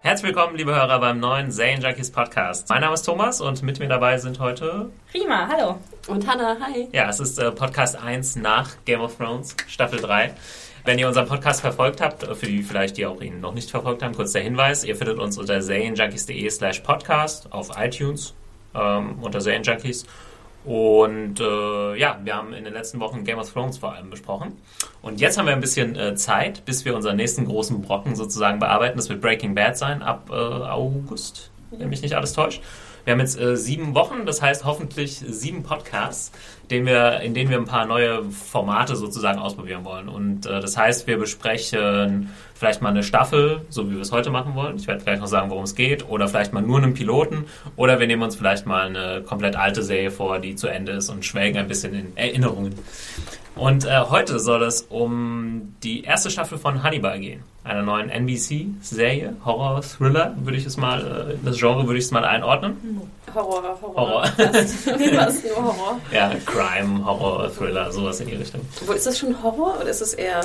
Herzlich willkommen, liebe Hörer, beim neuen Zane Junkies Podcast. Mein Name ist Thomas und mit mir dabei sind heute Prima, hallo. Und Hannah, hi. Ja, es ist äh, Podcast 1 nach Game of Thrones, Staffel 3. Wenn ihr unseren Podcast verfolgt habt, für die vielleicht, die auch ihn noch nicht verfolgt haben, kurz der Hinweis, ihr findet uns unter zanejunkies.de slash podcast auf iTunes ähm, unter Zane Junkies und äh, ja, wir haben in den letzten Wochen Game of Thrones vor allem besprochen. Und jetzt haben wir ein bisschen äh, Zeit, bis wir unseren nächsten großen Brocken sozusagen bearbeiten. Das wird Breaking Bad sein ab äh, August, wenn mich nicht alles täuscht. Wir haben jetzt äh, sieben Wochen, das heißt hoffentlich sieben Podcasts, den wir, in denen wir ein paar neue Formate sozusagen ausprobieren wollen. Und äh, das heißt, wir besprechen vielleicht mal eine Staffel, so wie wir es heute machen wollen. Ich werde gleich noch sagen, worum es geht. Oder vielleicht mal nur einen Piloten. Oder wir nehmen uns vielleicht mal eine komplett alte Serie vor, die zu Ende ist und schwelgen ein bisschen in Erinnerungen. Und äh, heute soll es um die erste Staffel von Hannibal gehen, einer neuen NBC-Serie, Horror-Thriller, würde ich es mal, äh, das Genre würde ich es mal einordnen. Horror, Horror. Horror. Fast, fast nur Horror. Ja, Crime, Horror, Thriller, sowas in die Richtung. Wo, ist das schon Horror oder ist es eher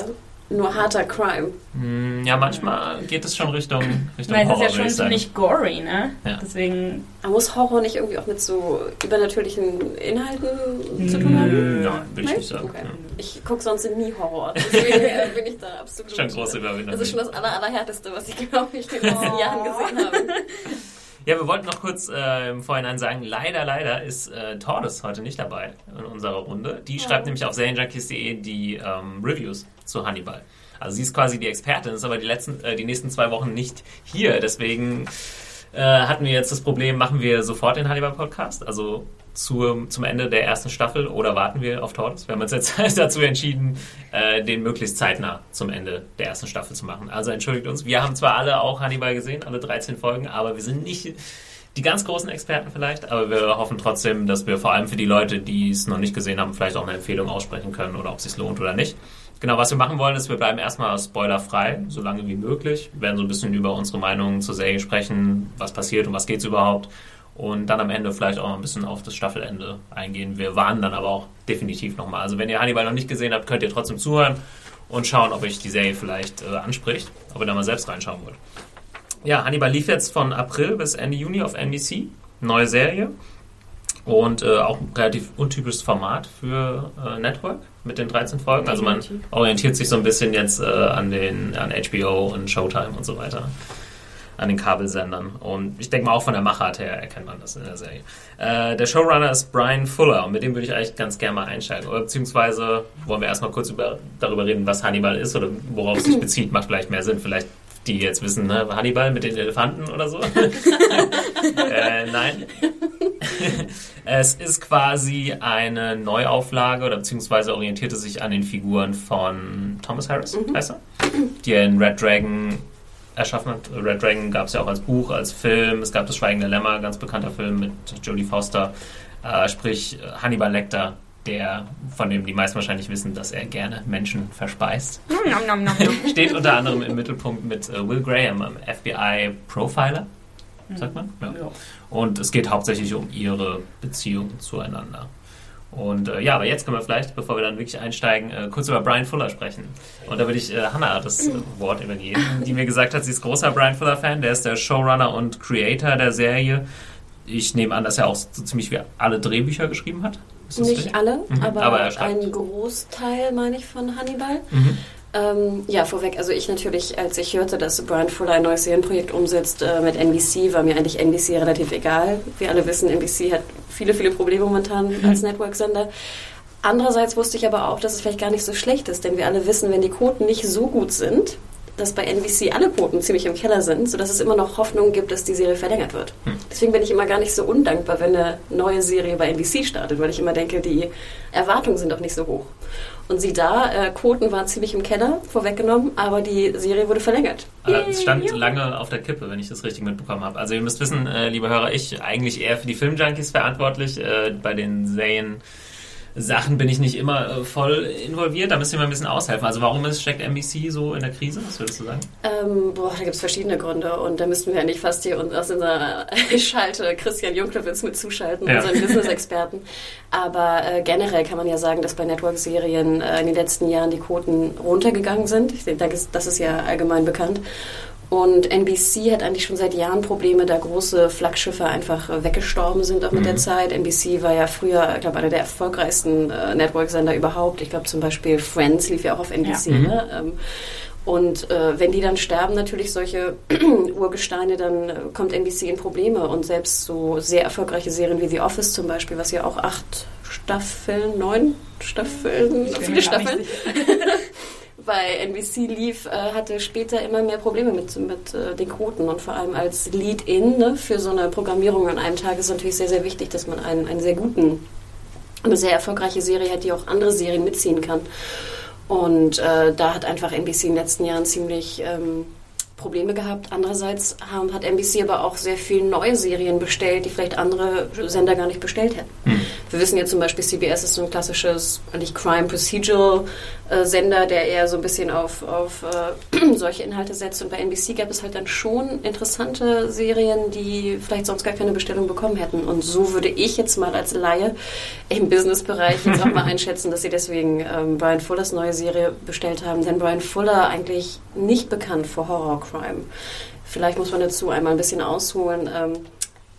nur harter Crime? Hm, Ja, manchmal geht es schon Richtung, Richtung Weil es ist Horror, ja schon ich ziemlich gory, ne? Ja. Deswegen, Aber muss Horror nicht irgendwie auch mit so übernatürlichen Inhalten zu tun haben? Hm, Nein, würde ich Nein? nicht sagen. Okay. Ja. Ich gucke sonst nie Horror. Deswegen bin ich da absolut. Schon große Überwindung. Das ist schon das aller, allerhärteste, was ich, glaube ich, in den letzten Jahren gesehen habe. Ja, wir wollten noch kurz äh, im Vorhinein sagen, leider, leider ist äh, Tordes heute nicht dabei in unserer Runde. Die schreibt nämlich auf serienjunkies.de die ähm, Reviews zu Hannibal. Also sie ist quasi die Expertin, ist aber die, letzten, äh, die nächsten zwei Wochen nicht hier. Deswegen äh, hatten wir jetzt das Problem, machen wir sofort den Hannibal-Podcast, also zur, zum Ende der ersten Staffel oder warten wir auf Tordes? Wir haben uns jetzt dazu entschieden, äh, den möglichst zeitnah zum Ende der ersten Staffel zu machen. Also entschuldigt uns, wir haben zwar alle auch Hannibal gesehen, alle 13 Folgen, aber wir sind nicht die ganz großen Experten vielleicht, aber wir hoffen trotzdem, dass wir vor allem für die Leute, die es noch nicht gesehen haben, vielleicht auch eine Empfehlung aussprechen können oder ob es sich lohnt oder nicht. Genau, was wir machen wollen, ist, wir bleiben erstmal spoilerfrei, so lange wie möglich. Wir werden so ein bisschen über unsere Meinungen zur Serie sprechen, was passiert und was geht's überhaupt. Und dann am Ende vielleicht auch ein bisschen auf das Staffelende eingehen. Wir warnen dann aber auch definitiv nochmal. Also wenn ihr Hannibal noch nicht gesehen habt, könnt ihr trotzdem zuhören und schauen, ob euch die Serie vielleicht äh, anspricht, ob ihr da mal selbst reinschauen wollt. Ja, Hannibal lief jetzt von April bis Ende Juni auf NBC. Neue Serie. Und äh, auch ein relativ untypisches Format für äh, Network mit den 13 Folgen. Also man orientiert sich so ein bisschen jetzt äh, an, den, an HBO und Showtime und so weiter. An den Kabelsendern. Und ich denke mal auch von der Machart her erkennt man das in der Serie. Äh, der Showrunner ist Brian Fuller und mit dem würde ich eigentlich ganz gerne mal einsteigen. Oder beziehungsweise wollen wir erstmal kurz über, darüber reden, was Hannibal ist oder worauf es sich bezieht. Macht vielleicht mehr Sinn. Vielleicht die jetzt wissen, ne? Hannibal mit den Elefanten oder so. äh, nein. es ist quasi eine Neuauflage oder beziehungsweise orientierte sich an den Figuren von Thomas Harris, heißt er? Die er in Red Dragon erschaffen hat. Red Dragon gab es ja auch als Buch, als Film. Es gab das Schweigende Lämmer, ganz bekannter Film mit Jodie Foster. Äh, sprich Hannibal Lecter, der, von dem die meisten wahrscheinlich wissen, dass er gerne Menschen verspeist. nom, nom, nom, nom. Steht unter anderem im Mittelpunkt mit äh, Will Graham, einem FBI-Profiler, sagt man. Ja. Ja. Und es geht hauptsächlich um ihre Beziehung zueinander. Und äh, ja, aber jetzt können wir vielleicht, bevor wir dann wirklich einsteigen, äh, kurz über Brian Fuller sprechen. Und da würde ich äh, Hannah das äh, Wort übergeben, die mir gesagt hat, sie ist großer Brian Fuller-Fan. Der ist der Showrunner und Creator der Serie. Ich nehme an, dass er auch so ziemlich wie alle Drehbücher geschrieben hat. Nicht richtig? alle, Mhm, aber, aber er schreibt. ein Großteil, meine ich, von Hannibal. Mhm. Ähm, ja, vorweg, also ich natürlich, als ich hörte, dass Brian Fuller ein neues Serienprojekt umsetzt äh, mit NBC, war mir eigentlich NBC relativ egal. Wir alle wissen, NBC hat viele, viele Probleme momentan als Network-Sender. Andererseits wusste ich aber auch, dass es vielleicht gar nicht so schlecht ist, denn wir alle wissen, wenn die Quoten nicht so gut sind, dass bei NBC alle Quoten ziemlich im Keller sind, sodass es immer noch Hoffnung gibt, dass die Serie verlängert wird. Deswegen bin ich immer gar nicht so undankbar, wenn eine neue Serie bei NBC startet, weil ich immer denke, die Erwartungen sind doch nicht so hoch. Und sieh da, äh, Quoten waren ziemlich im Keller, vorweggenommen, aber die Serie wurde verlängert. Aber es stand lange auf der Kippe, wenn ich das richtig mitbekommen habe. Also ihr müsst wissen, äh, liebe Hörer, ich eigentlich eher für die Filmjunkies verantwortlich. Äh, bei den Serien Sachen bin ich nicht immer äh, voll involviert. Da müsst ihr mir ein bisschen aushelfen. Also warum ist, steckt NBC so in der Krise? Was würdest du sagen? Ähm, boah, da gibt es verschiedene Gründe und da müssten wir eigentlich fast hier aus unserer Schalte Christian Junklewitz mit zuschalten, Ja. unseren Business-Experten. Aber äh, generell kann man ja sagen, dass bei Network-Serien äh, in den letzten Jahren die Quoten runtergegangen sind. Ich denke, das ist ja allgemein bekannt. Und NBC hat eigentlich schon seit Jahren Probleme, da große Flaggschiffe einfach äh, weggestorben sind, auch mit der Zeit. NBC war ja früher, ich glaube, einer der erfolgreichsten äh, Network-Sender überhaupt. Ich glaube zum Beispiel Friends lief ja auch auf NBC. Ja. Mhm. Ne? Ähm, und äh, wenn die dann sterben, natürlich solche Urgesteine, dann äh, kommt NBC in Probleme. Und selbst so sehr erfolgreiche Serien wie The Office zum Beispiel, was ja auch acht Staffeln, neun Staffeln, viele Staffeln bei NBC lief, äh, hatte später immer mehr Probleme mit, mit äh, den Quoten. Und vor allem als Lead-In ne, für so eine Programmierung an einem Tag ist natürlich sehr, sehr wichtig, dass man einen, einen sehr guten, eine sehr erfolgreiche Serie hat, die auch andere Serien mitziehen kann. Und äh, da hat einfach NBC in den letzten Jahren ziemlich ähm, Probleme gehabt. Andererseits haben, hat NBC aber auch sehr viele neue Serien bestellt, die vielleicht andere Sender gar nicht bestellt hätten. Wir wissen ja zum Beispiel, CBS ist so ein klassisches, eigentlich Crime Procedural äh, Sender, der eher so ein bisschen auf, auf äh, solche Inhalte setzt. Und bei NBC gab es halt dann schon interessante Serien, die vielleicht sonst gar keine Bestellung bekommen hätten. Und so würde ich jetzt mal als Laie im Businessbereich jetzt auch mal einschätzen, dass sie deswegen ähm, Brian Fullers neue Serie bestellt haben. Denn Brian Fuller eigentlich nicht bekannt für Horror-Crime. Vielleicht muss man dazu einmal ein bisschen ausholen. Ähm,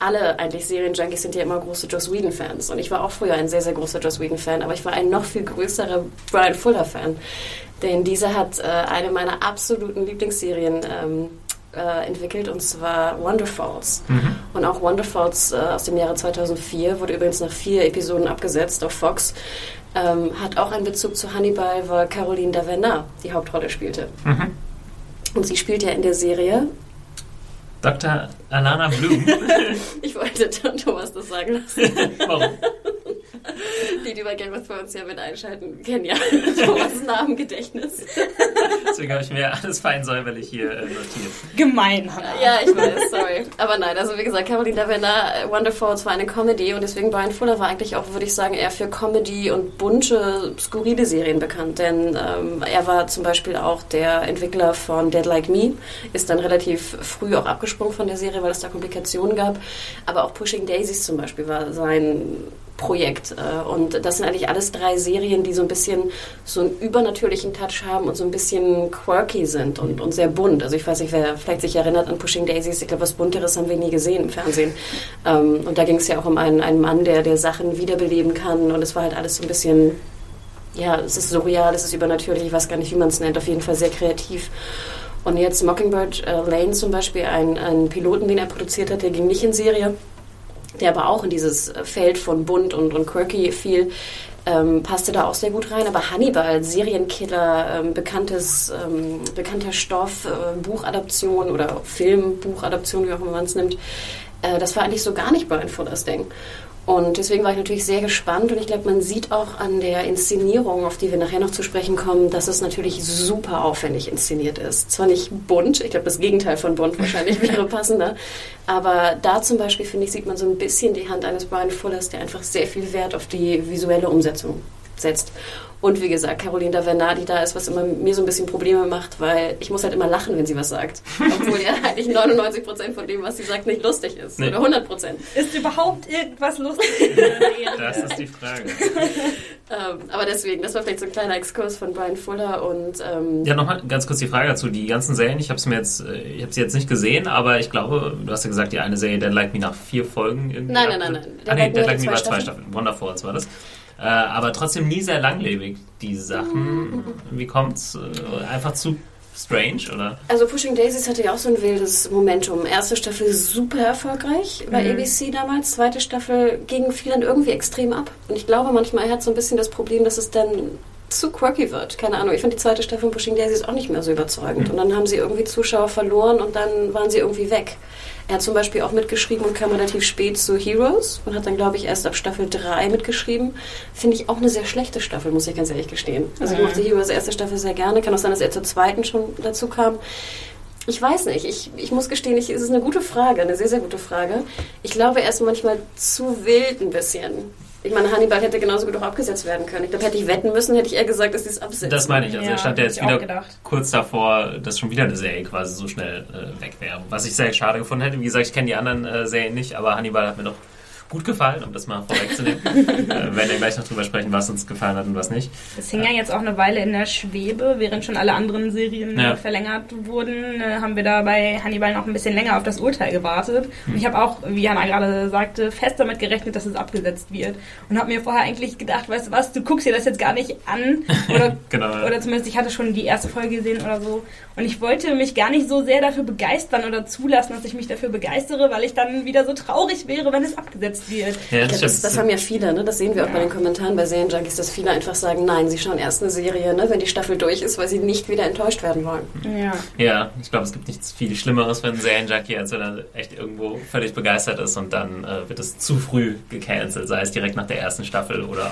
alle eigentlich Serienjunkies sind ja immer große Joss Whedon-Fans. Und ich war auch früher ein sehr, sehr großer Joss Whedon-Fan, aber ich war ein noch viel größerer Brian Fuller-Fan. Denn dieser hat äh, eine meiner absoluten Lieblingsserien ähm, äh, entwickelt, und zwar Wonder Falls. Und auch Wonder Falls äh, aus dem Jahre 2004 wurde übrigens nach vier Episoden abgesetzt auf Fox. Ähm, hat auch einen Bezug zu Hannibal, weil Caroline Davernat die Hauptrolle spielte. Und sie spielt ja in der Serie Dr. Alana Bloom. Ich wollte Thomas das sagen lassen. Warum? Die, die bei Game of Thrones ja mit einschalten, kennen ja Thomas Namengedächtnis. Deswegen habe ich mir alles fein säuberlich hier äh, notiert. Gemein, Hannah. Ja, ich weiß, sorry. Aber nein, also wie gesagt, Caroline Davena, Wonderfalls war eine Comedy und deswegen Brian Fuller war eigentlich auch, würde ich sagen, eher für Comedy und bunte, skurrile Serien bekannt. Denn ähm, er war zum Beispiel auch der Entwickler von Dead Like Me, ist dann relativ früh auch abgesprungen von der Serie, weil es da Komplikationen gab. Aber auch Pushing Daisies zum Beispiel war sein Projekt. Äh, Und das sind eigentlich alles drei Serien, die so ein bisschen so einen übernatürlichen Touch haben und so ein bisschen quirky sind und, und sehr bunt. Also ich weiß nicht, wer vielleicht sich erinnert an Pushing Daisies. Ich glaube, was Bunteres haben wir nie gesehen im Fernsehen. Ähm, Und da ging es ja auch um einen, einen Mann, der, der Sachen wiederbeleben kann. Und es war halt alles so ein bisschen, ja, es ist surreal, es ist übernatürlich. Ich weiß gar nicht, wie man es nennt. Auf jeden Fall sehr kreativ. Und jetzt Mockingbird äh, Lane zum Beispiel, ein, ein Piloten, den er produziert hat, der ging nicht in Serie der aber auch in dieses Feld von bunt und, und quirky fiel, ähm, passte da auch sehr gut rein. Aber Hannibal, Serienkiller, ähm, bekanntes, ähm, bekannter Stoff, äh, Buchadaption oder Filmbuchadaption, wie auch immer man es nimmt, äh, das war eigentlich so gar nicht Brian Fullers Ding. Und deswegen war ich natürlich sehr gespannt und ich glaube, man sieht auch an der Inszenierung, auf die wir nachher noch zu sprechen kommen, dass es natürlich super aufwendig inszeniert ist. Zwar nicht bunt, ich glaube, das Gegenteil von bunt wahrscheinlich wäre passender, aber da zum Beispiel, finde ich, sieht man so ein bisschen die Hand eines Brian Fullers, der einfach sehr viel Wert auf die visuelle Umsetzung setzt. Und wie gesagt, Caroline Davernat, die da ist, was immer mir so ein bisschen Probleme macht, weil ich muss halt immer lachen, wenn sie was sagt. Obwohl ja eigentlich 99 Prozent von dem, was sie sagt, nicht lustig ist. Nee. Oder 100 Prozent. Ist überhaupt irgendwas lustig in der Serie? Das ist die Frage. Ähm, aber deswegen, das war vielleicht so ein kleiner Exkurs von Brian Fuller und ähm, Ja, nochmal ganz kurz die Frage dazu. Die ganzen Serien, ich habe mir jetzt, äh, ich habe sie jetzt nicht gesehen, aber ich glaube, du hast ja gesagt, die eine Serie Dead Like Me nach vier Folgen irgendwie. Nein, nein, nein, nein. Ah, nee, Dead Like Me war zwei zwei Staffeln. Wonderfalls war das. Äh, aber trotzdem nie sehr langlebig, diese Sachen. Wie kommt's? Äh, einfach zu strange, oder? Also Pushing Daisies hatte ja auch so ein wildes Momentum. Erste Staffel super erfolgreich bei Mhm. ABC damals. Zweite Staffel ging viel dann irgendwie extrem ab. Und ich glaube manchmal, hat so ein bisschen das Problem, dass es dann zu quirky wird. Keine Ahnung. Ich fand die zweite Staffel von Pushing Daisies auch nicht mehr so überzeugend. Und dann haben sie irgendwie Zuschauer verloren und dann waren sie irgendwie weg. Er hat zum Beispiel auch mitgeschrieben und kam relativ spät zu Heroes und hat dann, glaube ich, erst ab Staffel 3 mitgeschrieben. Finde ich auch eine sehr schlechte Staffel, muss ich ganz ehrlich gestehen. Also ich mochte Heroes erste Staffel sehr gerne. Kann auch sein, dass er zur zweiten schon dazu kam. Ich weiß nicht. Ich, ich muss gestehen, ich, es ist eine gute Frage, eine sehr, sehr gute Frage. Ich glaube, er ist manchmal zu wild ein bisschen. Ich meine, Hannibal hätte genauso gut auch abgesetzt werden können. Ich glaube, hätte ich wetten müssen, hätte ich eher gesagt, dass sie es absetzen. Das meine ich. Also Ja, er stand ja jetzt wieder kurz davor, dass schon wieder eine Serie quasi so schnell äh, weg wäre. Was ich sehr schade gefunden hätte. Wie gesagt, ich kenne die anderen äh, Serien nicht, aber Hannibal hat mir doch gut gefallen, um das mal vorwegzunehmen. äh, werden wir gleich noch drüber sprechen, was uns gefallen hat und was nicht. Es hing ja jetzt auch eine Weile in der Schwebe, während schon alle anderen Serien Ja. verlängert wurden, äh, haben wir da bei Hannibal noch ein bisschen länger auf das Urteil gewartet. Und ich habe auch, wie Anna gerade sagte, fest damit gerechnet, dass es abgesetzt wird. Und habe mir vorher eigentlich gedacht, weißt du was, du guckst dir das jetzt gar nicht an. Oder, Genau. oder zumindest ich hatte schon die erste Folge gesehen oder so. Und ich wollte mich gar nicht so sehr dafür begeistern oder zulassen, dass ich mich dafür begeistere, weil ich dann wieder so traurig wäre, wenn es abgesetzt wird. Ja, das, stimmt. das haben ja viele, ne? das sehen wir auch Ja. bei den Kommentaren bei Serienjunkies, dass viele einfach sagen, nein, sie schauen erst eine Serie, ne, wenn die Staffel durch ist, weil sie nicht wieder enttäuscht werden wollen. Ja. Ja, ich glaube, es gibt nichts viel Schlimmeres für einen Serienjunkie, als wenn er echt irgendwo völlig begeistert ist und dann äh, wird es zu früh gecancelt, sei es direkt nach der ersten Staffel oder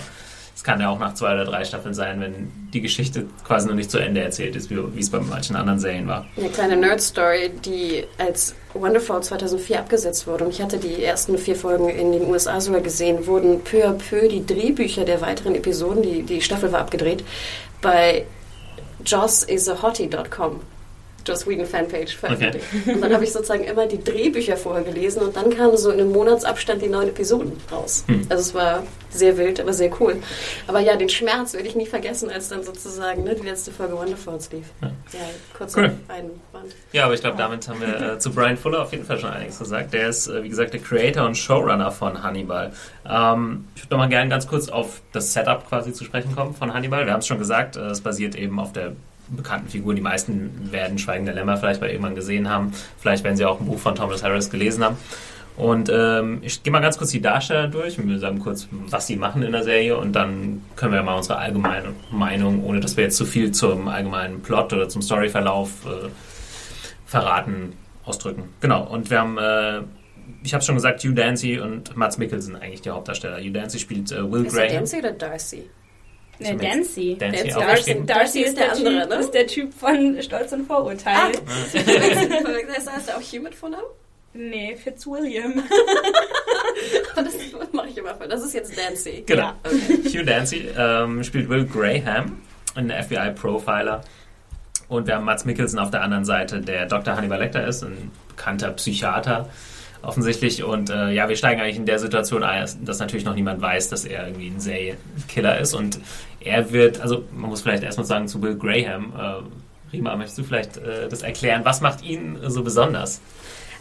es kann ja auch nach zwei oder drei Staffeln sein, wenn die Geschichte quasi noch nicht zu Ende erzählt ist, wie, es bei manchen anderen Serien war. Eine kleine Nerd-Story, die als Wonderfall 2004 abgesetzt wurde. Und ich hatte die ersten vier Folgen in den USA sogar gesehen, wurden peu à peu die Drehbücher der weiteren Episoden, die, die Staffel war abgedreht, bei jossisahottie.com. Joss Whedon Fanpage veröffentlicht. Und dann habe ich sozusagen immer die Drehbücher vorher gelesen und dann kamen so in einem Monatsabstand die neuen Episoden raus. Hm. Also es war sehr wild, aber sehr cool. Aber ja, den Schmerz werde ich nie vergessen, als dann sozusagen ne, die letzte Folge Wonderfalls lief. Ja. Ja, kurz Cool. Einwand. Ja, aber ich glaube, damit haben wir äh, zu Brian Fuller auf jeden Fall schon einiges gesagt. Der ist, äh, wie gesagt, der Creator und Showrunner von Hannibal. Ähm, ich würde nochmal gerne ganz kurz auf das Setup quasi zu sprechen kommen von Hannibal. Wir haben es schon gesagt, äh, es basiert eben auf der bekannten Figur. Die meisten werden Schweigen der Lämmer vielleicht mal irgendwann gesehen haben. Vielleicht werden sie auch ein Buch von Thomas Harris gelesen haben. Und ähm, ich gehe mal ganz kurz die Darsteller durch und wir sagen kurz, was sie machen in der Serie und dann können wir mal unsere allgemeine Meinung, ohne dass wir jetzt zu viel zum allgemeinen Plot oder zum Storyverlauf äh, verraten, ausdrücken. Genau, und wir haben, äh, ich habe schon gesagt, Hugh Dancy und Mats Mikkelsen eigentlich die Hauptdarsteller. Hugh Dancy spielt äh, Will Ist Graham. Dancy oder Darcy? Ne, Zum Dancy. Dancy Dancy. aufgeschrieben. Darcy ist der, andere, typ, ne? ist der Typ von Stolz und Vorurteil. Das heißt er auch Hugh mit Vornamen? Nee, Fitzwilliam. Das mache ich immer voll. Das ist jetzt Dancy. Genau. Ja. Hugh Dancy ähm, spielt Will Graham, ein FBI-Profiler. Und wir haben Mats Mikkelsen auf der anderen Seite, der Dr. Hannibal Lecter ist, ein bekannter Psychiater offensichtlich. Und äh, ja, wir steigen eigentlich in der Situation ein, dass natürlich noch niemand weiß, dass er irgendwie ein Serienkiller ist. Und er wird, also man muss vielleicht erstmal sagen zu Will Graham. Äh, Rima, möchtest du vielleicht äh, das erklären? Was macht ihn so besonders?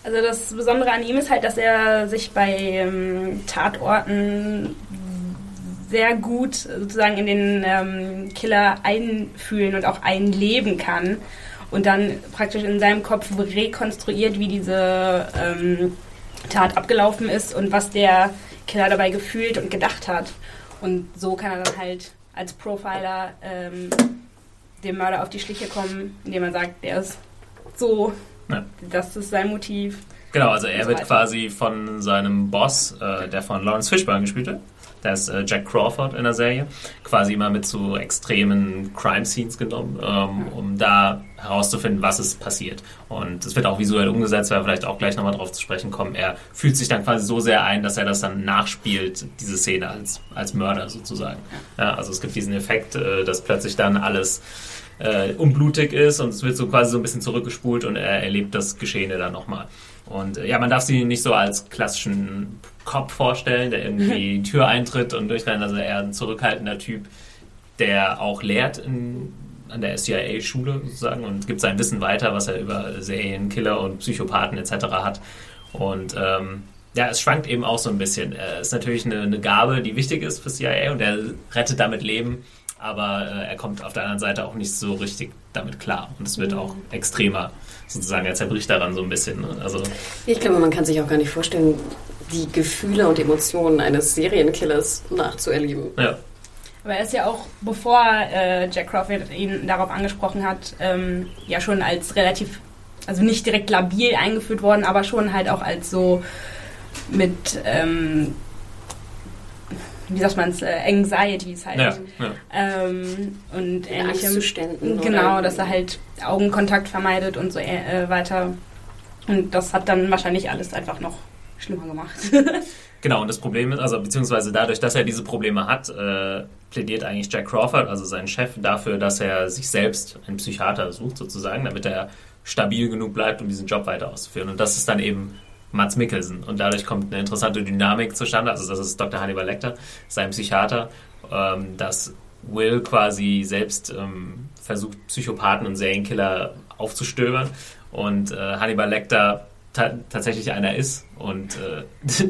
Also das Besondere an ihm ist halt, dass er sich bei ähm, Tatorten sehr gut sozusagen in den ähm, Killer einfühlen und auch einleben kann und dann praktisch in seinem Kopf rekonstruiert, wie diese ähm, Tat abgelaufen ist und was der Killer dabei gefühlt und gedacht hat. Und so kann er dann halt als Profiler ähm, dem Mörder auf die Schliche kommen, indem er sagt, der ist so, Ja. das ist sein Motiv. Genau, also er wird quasi von seinem Boss, äh, der von Lawrence Fishburne gespielt wird, der ist äh, Jack Crawford in der Serie, quasi immer mit so extremen Crime-Scenes genommen, ähm, um da herauszufinden, was ist passiert. Und es wird auch visuell umgesetzt, weil wir vielleicht auch gleich nochmal drauf zu sprechen kommen. Er fühlt sich dann quasi so sehr ein, dass er das dann nachspielt, diese Szene als, als Mörder sozusagen. Ja, also es gibt diesen Effekt, äh, dass plötzlich dann alles äh, unblutig ist und es wird so quasi so ein bisschen zurückgespult und er erlebt das Geschehene dann nochmal. Und äh, ja, man darf sie nicht so als klassischen Cop vorstellen, der irgendwie die Tür eintritt und durchrennt. Also eher ein zurückhaltender Typ, der auch lehrt in, an der CIA-Schule sozusagen und gibt sein Wissen weiter, was er über Serienkiller und Psychopathen etc. hat. Und ähm, ja, es schwankt eben auch so ein bisschen. Es ist natürlich eine, eine Gabe, die wichtig ist für CIA und er rettet damit Leben, aber äh, er kommt auf der anderen Seite auch nicht so richtig damit klar und es wird mhm. auch extremer sozusagen. Er zerbricht daran so ein bisschen. Ne? Also ich glaube, man kann sich auch gar nicht vorstellen, die Gefühle und Emotionen eines Serienkillers nachzuerleben. Ja. Aber er ist ja auch, bevor äh, Jack Crawford ihn darauf angesprochen hat, ähm, ja schon als relativ, also nicht direkt labil eingeführt worden, aber schon halt auch als so mit, ähm, wie sagt man es, äh, Anxieties halt. Ja, ja. Ähm, und ähnlichem. Genau, dass er halt Augenkontakt vermeidet und so äh, weiter. Und das hat dann wahrscheinlich alles einfach noch schlimmer gemacht. genau, und das Problem ist, also beziehungsweise dadurch, dass er diese Probleme hat, äh, plädiert eigentlich Jack Crawford, also sein Chef, dafür, dass er sich selbst einen Psychiater sucht, sozusagen, damit er stabil genug bleibt, um diesen Job weiter auszuführen. Und das ist dann eben Mats Mikkelsen. Und dadurch kommt eine interessante Dynamik zustande. Also das ist Dr. Hannibal Lecter, sein Psychiater, ähm, dass Will quasi selbst ähm, versucht, Psychopathen und Serienkiller aufzustöbern. Und äh, Hannibal Lecter ta tatsächlich einer ist. Und äh,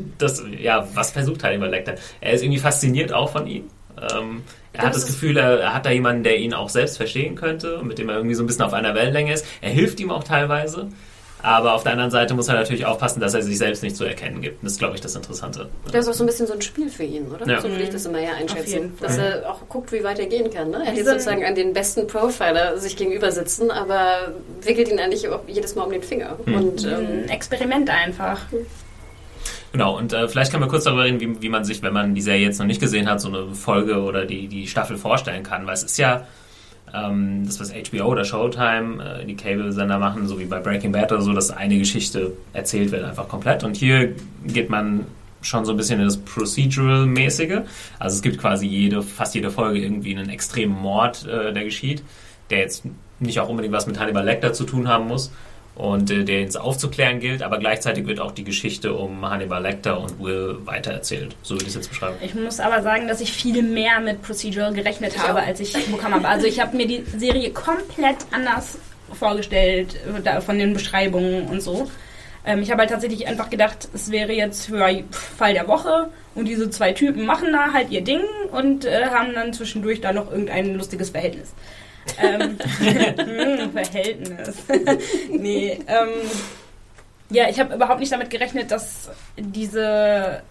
das, ja, was versucht Hannibal Lecter? Er ist irgendwie fasziniert auch von ihm. Ähm, er hat das Gefühl, er, er, hat da jemanden, der ihn auch selbst verstehen könnte und mit dem er irgendwie so ein bisschen auf einer Wellenlänge ist. Er hilft ihm auch teilweise. Aber auf der anderen Seite muss er natürlich aufpassen, dass er sich selbst nicht zu erkennen gibt. Das ist, glaube ich, das Interessante. Das ist auch so ein bisschen so ein Spiel für ihn, oder? Ja. So würde ich das immer ja einschätzen. Dass er auch guckt, wie weit er gehen kann. Ne? Er jetzt sozusagen an den besten Profiler sich gegenüber sitzen, aber wickelt ihn eigentlich jedes Mal um den Finger. Mhm. Und, ähm, ein Experiment einfach. Genau, und äh, vielleicht kann man kurz darüber reden, wie, wie man sich, wenn man die Serie jetzt noch nicht gesehen hat, so eine Folge oder die, die Staffel vorstellen kann. Weil es ist ja ähm, das, was HBO oder Showtime, äh, die Cable-Sender machen, so wie bei Breaking Bad oder so, dass eine Geschichte erzählt wird, einfach komplett. Und hier geht man schon so ein bisschen in das Procedural-mäßige. Also es gibt quasi jede, fast jede Folge irgendwie einen extremen Mord, äh, der geschieht, der jetzt nicht auch unbedingt was mit Hannibal Lecter zu tun haben muss, und äh, den es aufzuklären gilt, aber gleichzeitig wird auch die Geschichte um Hannibal Lecter und Will weitererzählt. So würde ich es jetzt beschreiben. Ich muss aber sagen, dass ich viel mehr mit Procedural gerechnet habe, als ich bekommen habe. Also ich habe mir die Serie komplett anders vorgestellt von den Beschreibungen und so. Ähm, ich habe halt tatsächlich einfach gedacht, es wäre jetzt für Fall der Woche und diese zwei Typen machen da halt ihr Ding und äh, haben dann zwischendurch da noch irgendein lustiges Verhältnis ähm, hm, Verhältnis. nee, ähm, ja, ich habe überhaupt nicht damit gerechnet, dass diese,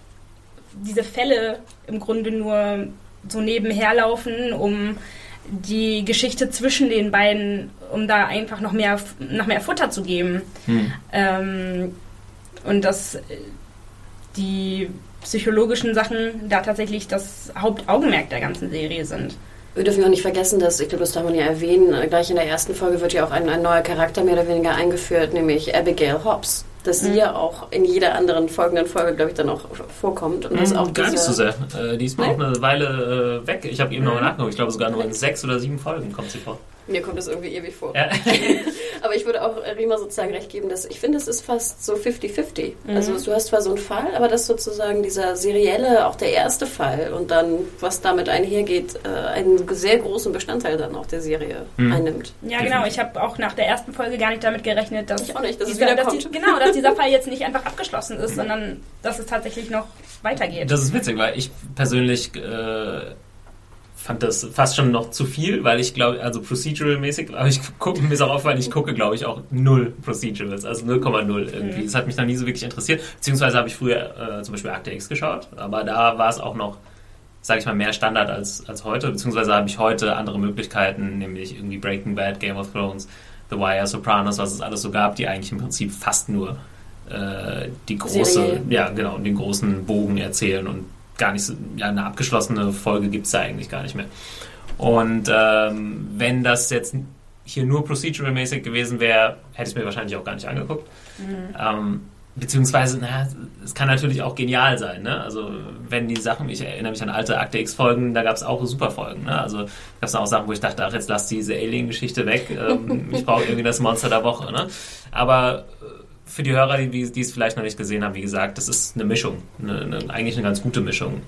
diese Fälle im Grunde nur so nebenher laufen, um die Geschichte zwischen den beiden, um da einfach noch mehr, noch mehr Futter zu geben. Hm. Ähm, und dass die psychologischen Sachen da tatsächlich das Hauptaugenmerk der ganzen Serie sind. Wir dürfen auch nicht vergessen, dass, ich glaube, das darf man ja erwähnen, gleich in der ersten Folge wird ja auch ein, ein neuer Charakter mehr oder weniger eingeführt, nämlich Abigail Hobbs. Dass sie mhm. ja auch in jeder anderen folgenden Folge, glaube ich, dann auch vorkommt. Und das mhm, auch gar nicht so sehr. Äh, die ist noch eine Weile äh, weg. Ich habe eben mhm. noch nachgeguckt. Ich glaube, sogar nur in sechs oder sieben Folgen kommt sie vor. Mir kommt das irgendwie ewig vor. Ja. Aber ich würde auch Rima sozusagen recht geben, dass ich finde, es ist fast so 50-50. Mhm. Also du hast zwar so einen Fall, aber das ist sozusagen dieser serielle, auch der erste Fall und dann, was damit einhergeht, äh, einen sehr großen Bestandteil dann auch der Serie mhm. einnimmt. Ja, genau. Ich habe auch nach der ersten Folge gar nicht damit gerechnet, dass, ich auch nicht, dass, dieser, dass die, genau, dass dieser Fall jetzt nicht einfach abgeschlossen ist, sondern dass es tatsächlich noch weitergeht. Das ist witzig, weil ich persönlich äh, fand das fast schon noch zu viel, weil ich glaube, also procedural-mäßig, aber ich gucke mir ist auch aufgefallen, ich gucke, glaube ich, auch null Procedurals, also 0,0 irgendwie. Das hat mich noch nie so wirklich interessiert. Beziehungsweise habe ich früher äh, zum Beispiel Akte X geschaut, aber da war es auch noch, sage ich mal, mehr Standard als, als heute. Beziehungsweise habe ich heute andere Möglichkeiten, nämlich irgendwie Breaking Bad, Game of Thrones, The Wire, Sopranos, was es alles so gab, die eigentlich im Prinzip fast nur äh, die große, Serie. ja genau, den großen Bogen erzählen und gar nicht so, ja, eine abgeschlossene Folge gibt es da eigentlich gar nicht mehr. Und ähm, wenn das jetzt hier nur procedural-mäßig gewesen wäre, hätte ich es mir wahrscheinlich auch gar nicht angeguckt. Mhm. Ähm, beziehungsweise, naja, es kann natürlich auch genial sein. Ne? Also, wenn die Sachen, ich erinnere mich an alte Akte X-Folgen, da gab es auch super Folgen. Ne? Also, gab es auch Sachen, wo ich dachte, ach, jetzt lass diese Alien-Geschichte weg. Ähm, ich brauche irgendwie das Monster der Woche. Ne? Aber für die Hörer, die, die es vielleicht noch nicht gesehen haben, wie gesagt, das ist eine Mischung. Eine, eine, eigentlich eine ganz gute Mischung.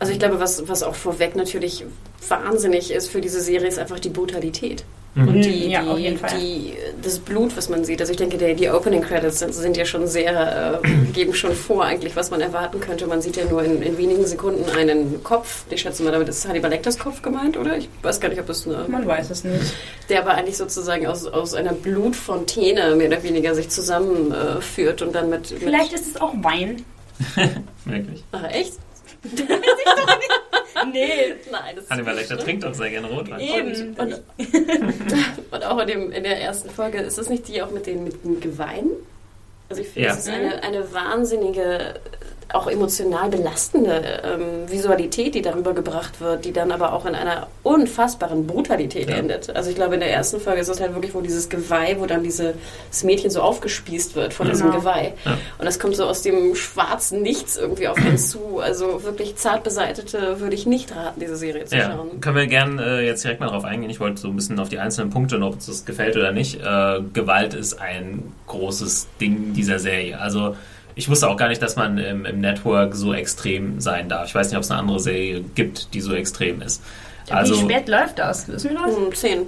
Also ich glaube, was, was auch vorweg natürlich wahnsinnig ist für diese Serie, ist einfach die Brutalität. Mhm. Und die, Ja, die, auf jeden Fall. die, das Blut, was man sieht. Also ich denke, der, die Opening Credits sind, ja schon sehr, äh, geben schon vor eigentlich, was man erwarten könnte. Man sieht ja nur in, in wenigen Sekunden einen Kopf. Ich schätze mal, damit ist Hannibal Lecters Kopf gemeint, oder? Ich weiß gar nicht, ob das eine... Man weiß es nicht. Der aber eigentlich sozusagen aus, aus einer Blutfontäne mehr oder weniger sich zusammenführt äh, und dann mit... mit Vielleicht ist es auch Wein. Wirklich. Ach, echt? Nee, Nein, das ist Hannibal Lecter trinkt doch sehr gerne Rotwein. eben. Und, und, auch in, dem, in der ersten Folge, ist das nicht die auch mit den, mit den Geweihen? Also ich finde, Ja. das ist eine, eine wahnsinnige, auch emotional belastende ähm, Visualität, die darüber gebracht wird, die dann aber auch in einer unfassbaren Brutalität Ja. endet. Also ich glaube, in der ersten Folge ist es halt wirklich, wo dieses Geweih, wo dann diese, das Mädchen so aufgespießt wird von diesem Genau. Geweih. Ja. Und das kommt so aus dem schwarzen Nichts irgendwie auf uns zu. Also wirklich zart beseitete würde ich nicht raten, diese Serie zu Ja, schauen. können wir gerne äh, jetzt direkt mal drauf eingehen. Ich wollte so ein bisschen auf die einzelnen Punkte und ob uns das gefällt oder nicht. Äh, Gewalt ist ein großes Ding dieser Serie. Also ich wusste auch gar nicht, dass man im, im Network so extrem sein darf. Ich weiß nicht, ob es eine andere Serie gibt, die so extrem ist. Also, Wie spät läuft das? Wissen wir das? Um 10.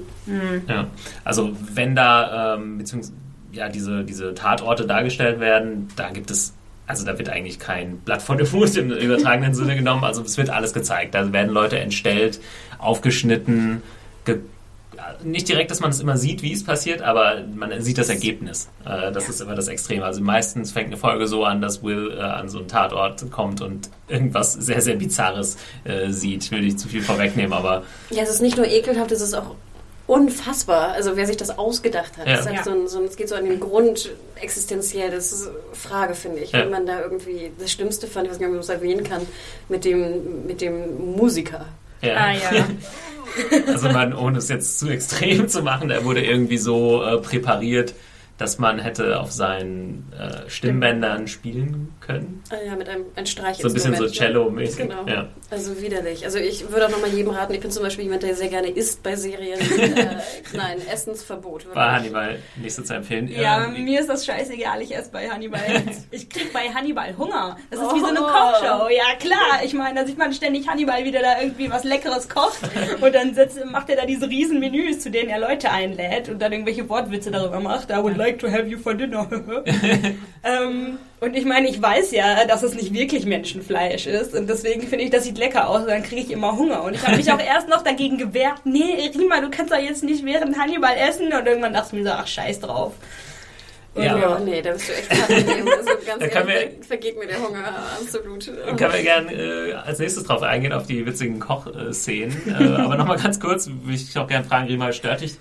Ja, also wenn da ähm, beziehungsweise ja diese, diese Tatorte dargestellt werden, da gibt es, also da wird eigentlich kein Blatt vor dem Fuß im übertragenen Sinne genommen, also es wird alles gezeigt. Da werden Leute entstellt, aufgeschnitten, ge nicht direkt, dass man es immer sieht, wie es passiert, aber man sieht das Ergebnis. Äh, das ist immer das Extreme. Also meistens fängt eine Folge so an, dass Will äh, an so einen Tatort kommt und irgendwas sehr, sehr Bizarres äh, sieht. Ich will nicht zu viel vorwegnehmen, aber Ja, es ist nicht nur ekelhaft, es ist auch unfassbar. Also wer sich das ausgedacht hat. Ja. Das halt Ja. so ein, so ein, es geht so an den Grund existenziell. Das ist eine Frage, finde ich. Ja. Wenn man da irgendwie, das Schlimmste fand, ich weiß nicht, ob man das erwähnen kann, mit dem, mit dem Musiker. Ja. Ah ja. Also man, ohne es jetzt zu extrem zu machen, der wurde irgendwie so äh, präpariert, dass man hätte auf seinen äh, Stimmbändern spielen können. Ah ja, mit einem ein So ein bisschen so Streichinstrument. Cello-mäßig. Genau. Ja. Also widerlich. Also ich würde auch nochmal jedem raten, ich bin zum Beispiel jemand, der sehr gerne isst bei Serien. äh, nein, Essensverbot. wirklich. War Hannibal nicht so zu empfehlen. Ja, Ähm, mir ist das scheißegal, ich esse bei Hannibal. Ich krieg bei Hannibal Hunger. Das ist wie so eine Oh. Kochshow. Ja, klar. Ich meine, da sieht man ständig Hannibal, wie der da irgendwie was Leckeres kocht. Und dann setzt, macht er da diese riesen Menüs, zu denen er Leute einlädt und dann irgendwelche Wortwitze darüber macht. I would like to have you for dinner. ähm, und ich meine, ich weiß ja, dass es nicht wirklich Menschenfleisch ist. Und deswegen finde ich, das sieht lecker aus. Und dann kriege ich immer Hunger. Und ich habe mich auch erst noch dagegen gewehrt. Nee, Rima, du kannst doch jetzt nicht während Hannibal essen. Und irgendwann dachte ich mir so, ach, scheiß drauf. Und Ja. Ja, nee, da bist du echt hart. Also ganz Da ehrlich, da vergeht mir der Hunger absolut. können wir gerne äh, als nächstes drauf eingehen, auf die witzigen Kochszenen. äh, aber nochmal ganz kurz, würde ich dich auch gerne fragen, Rima, stört dich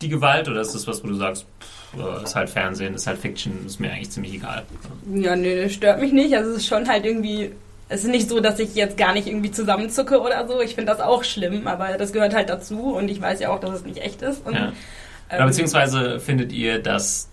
die Gewalt oder ist das was, wo du sagst, pff, ist halt Fernsehen, ist halt Fiction, ist mir eigentlich ziemlich egal. Ja, nee, das stört mich nicht. Also es ist schon halt irgendwie. Es ist nicht so, dass ich jetzt gar nicht irgendwie zusammenzucke oder so. Ich finde das auch schlimm, aber das gehört halt dazu und ich weiß ja auch, dass es nicht echt ist. Und, Ja. ähm, beziehungsweise findet ihr, dass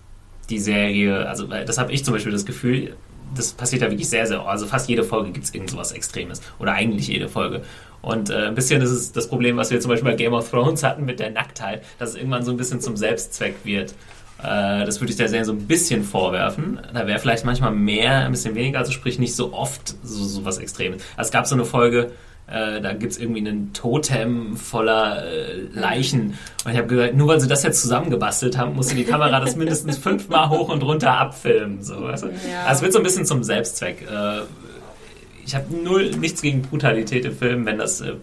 die Serie, also das habe ich zum Beispiel das Gefühl, das passiert ja wirklich sehr, sehr, also fast jede Folge gibt es irgend sowas Extremes. Oder eigentlich jede Folge. Und äh, ein bisschen ist das Problem, was wir zum Beispiel bei Game of Thrones hatten mit der Nacktheit, dass es irgendwann so ein bisschen zum Selbstzweck wird. Äh, das würde ich der Serie so ein bisschen vorwerfen. Da wäre vielleicht manchmal mehr, ein bisschen weniger, also sprich nicht so oft so, so was Extremes. Also es gab so eine Folge, äh, da gibt es irgendwie einen Totem voller äh, Leichen. Und ich habe gesagt, nur weil sie das jetzt zusammengebastelt haben, musste die Kamera das mindestens fünfmal hoch und runter abfilmen. So, weißt du? Ja. Also es wird so ein bisschen zum Selbstzweck. Äh, ich habe null nichts gegen Brutalität im Film, wenn das äh,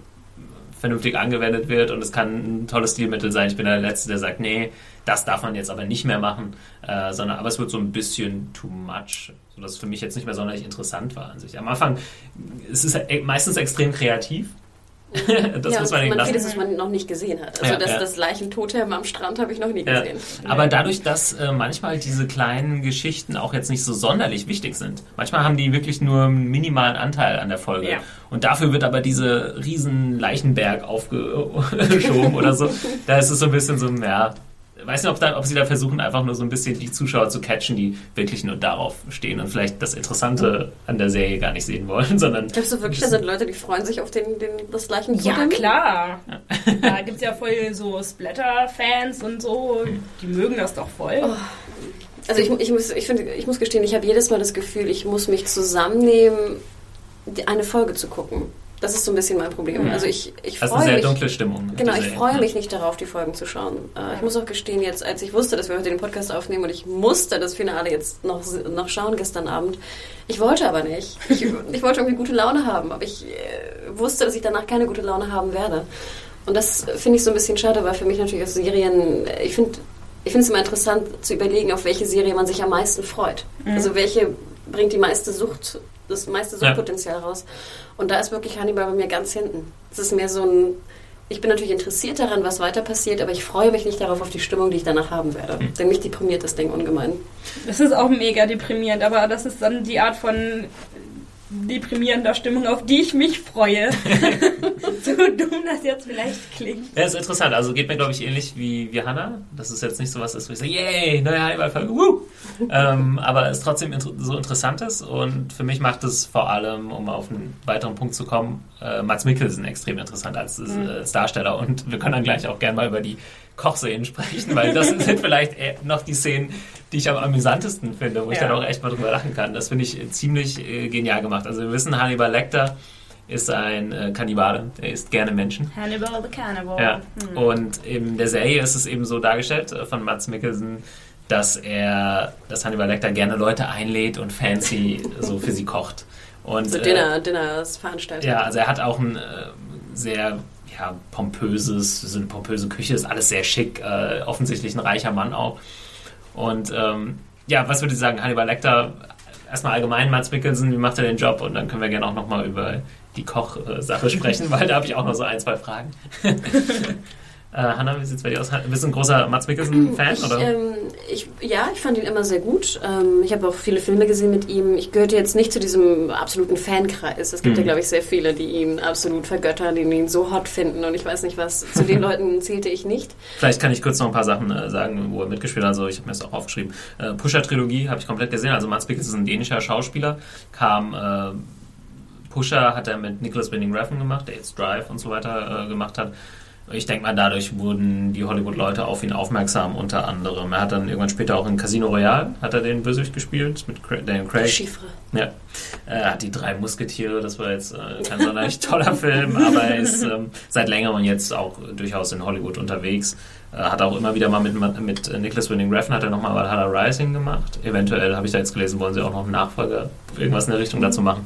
vernünftig angewendet wird und es kann ein tolles Stilmittel sein. Ich bin der Letzte, der sagt, nee, das darf man jetzt aber nicht mehr machen, äh, sondern aber es wird so ein bisschen too much, sodass es für mich jetzt nicht mehr sonderlich interessant war an sich. Am Anfang es ist es meistens extrem kreativ. das ja, muss man man lassen. vieles, was man noch nicht gesehen hat. Also Ja, das, ja. das Leichentotem am Strand habe ich noch nie gesehen. Aber dadurch, dass äh, manchmal diese kleinen Geschichten auch jetzt nicht so sonderlich wichtig sind, manchmal haben die wirklich nur einen minimalen Anteil an der Folge. Und dafür wird aber diese riesen Leichenberg aufgeschoben oder so. Da ist es so ein bisschen so, ja, weiß nicht, ob, da, ob sie da versuchen, einfach nur so ein bisschen die Zuschauer zu catchen, die wirklich nur darauf stehen und vielleicht das Interessante an der Serie gar nicht sehen wollen, sondern Glaubst du wirklich, da sind Leute, die freuen sich auf den, den, das Leichentotem? Ja, klar. Da gibt es ja voll so Splatter-Fans und so. Die mögen das doch voll. Also ich, ich, muss, ich, finde, ich muss gestehen, ich habe jedes Mal das Gefühl, ich muss mich zusammennehmen, eine Folge zu gucken. Das ist so ein bisschen mein Problem. Also ich, ich Das ist eine sehr mich. dunkle Stimmung. Genau, ich freue mich nicht darauf, die Folgen zu schauen. Äh, ich muss auch gestehen, jetzt, als ich wusste, dass wir heute den Podcast aufnehmen und ich musste das Finale jetzt noch, noch schauen gestern Abend, ich wollte aber nicht. Ich, ich wollte irgendwie gute Laune haben, aber ich äh, wusste, dass ich danach keine gute Laune haben werde. Und das finde ich so ein bisschen schade, weil für mich natürlich aus Serien, äh, ich finde ich finde es immer interessant zu überlegen, auf welche Serie man sich am meisten freut. Also welche bringt die meiste Sucht, das meiste Ja. Suchtpotenzial raus. Und da ist wirklich Hannibal bei mir ganz hinten. Es ist mehr so ein, ich bin natürlich interessiert daran, was weiter passiert, aber ich freue mich nicht darauf, auf die Stimmung, die ich danach haben werde. Denn mich deprimiert das Ding ungemein. Das ist auch mega deprimierend, aber das ist dann die Art von deprimierender Stimmung, auf die ich mich freue. so dumm das jetzt vielleicht klingt. Ja, ist interessant. Also geht mir, glaube ich, ähnlich wie, wie Hannah. Das ist jetzt nicht so was, ist, wo ich sage, yay, neue Hannibal-Folge, woo! ähm, aber es trotzdem inter so interessant ist und für mich macht es vor allem, um auf einen weiteren Punkt zu kommen, äh, Mats Mikkelsen extrem interessant als, äh, als Darsteller und wir können dann gleich auch gerne mal über die Kochszenen sprechen, weil das sind vielleicht eher noch die Szenen, die ich am amüsantesten finde, wo ich Ja. dann auch echt mal drüber lachen kann. Das finde ich äh, ziemlich äh, genial gemacht. Also wir wissen, Hannibal Lecter ist ein äh, Kannibale, der isst gerne Menschen. Hannibal the Cannibal. Ja. Hm. Und in der Serie ist es eben so dargestellt äh, von Mats Mikkelsen, dass er, dass Hannibal Lecter gerne Leute einlädt und fancy so für sie kocht. Und, So äh, Dinner, Dinners Veranstaltung. ja, also er hat auch ein äh, sehr ja, pompöses, so eine pompöse Küche, ist alles sehr schick, äh, offensichtlich ein reicher Mann auch. Und ähm, ja, was würde ich sagen, Hannibal Lecter, erstmal allgemein Mats Mikkelsen, wie macht er den Job? Und dann können wir gerne auch nochmal über die Kochsache sprechen, weil da habe ich auch noch so ein, zwei Fragen. äh, Hanna, wie sieht es bei dir aus? Bist du ein großer Mats Mikkelsen-Fan? Ich, oder? ähm, ich, ja, ich fand ihn immer sehr gut. Ähm, ich habe auch viele Filme gesehen mit ihm. Ich gehörte jetzt nicht zu diesem absoluten Fankreis. Es gibt Mhm. ja, glaube ich, sehr viele, die ihn absolut vergöttern, die ihn so hot finden und ich weiß nicht was. Zu den Leuten zählte ich nicht. Vielleicht kann ich kurz noch ein paar Sachen äh, sagen, wo er mitgespielt hat. Also ich habe mir das auch aufgeschrieben. Äh, Pusher-Trilogie habe ich komplett gesehen. Also Mats Mikkelsen ist ein dänischer Schauspieler. Kam äh, Pusher hat er mit Nicholas Winding Refn gemacht, der jetzt Drive und so weiter äh, gemacht hat. Ich denke mal, dadurch wurden die Hollywood-Leute auf ihn aufmerksam, unter anderem. Er hat dann irgendwann später auch in Casino Royale, hat er den Bösewicht gespielt, mit Daniel Die Craig. Chiffre. Ja, er hat die drei Musketiere, das war jetzt äh, kein sonderlich toller Film, aber er ist ähm, seit längerem jetzt auch durchaus in Hollywood unterwegs. Äh, hat auch immer wieder mal mit, mit Nicholas Winding Refn hat er nochmal Valhalla Rising gemacht. Eventuell habe ich da jetzt gelesen, wollen sie auch noch einen Nachfolger, irgendwas in der Richtung dazu machen.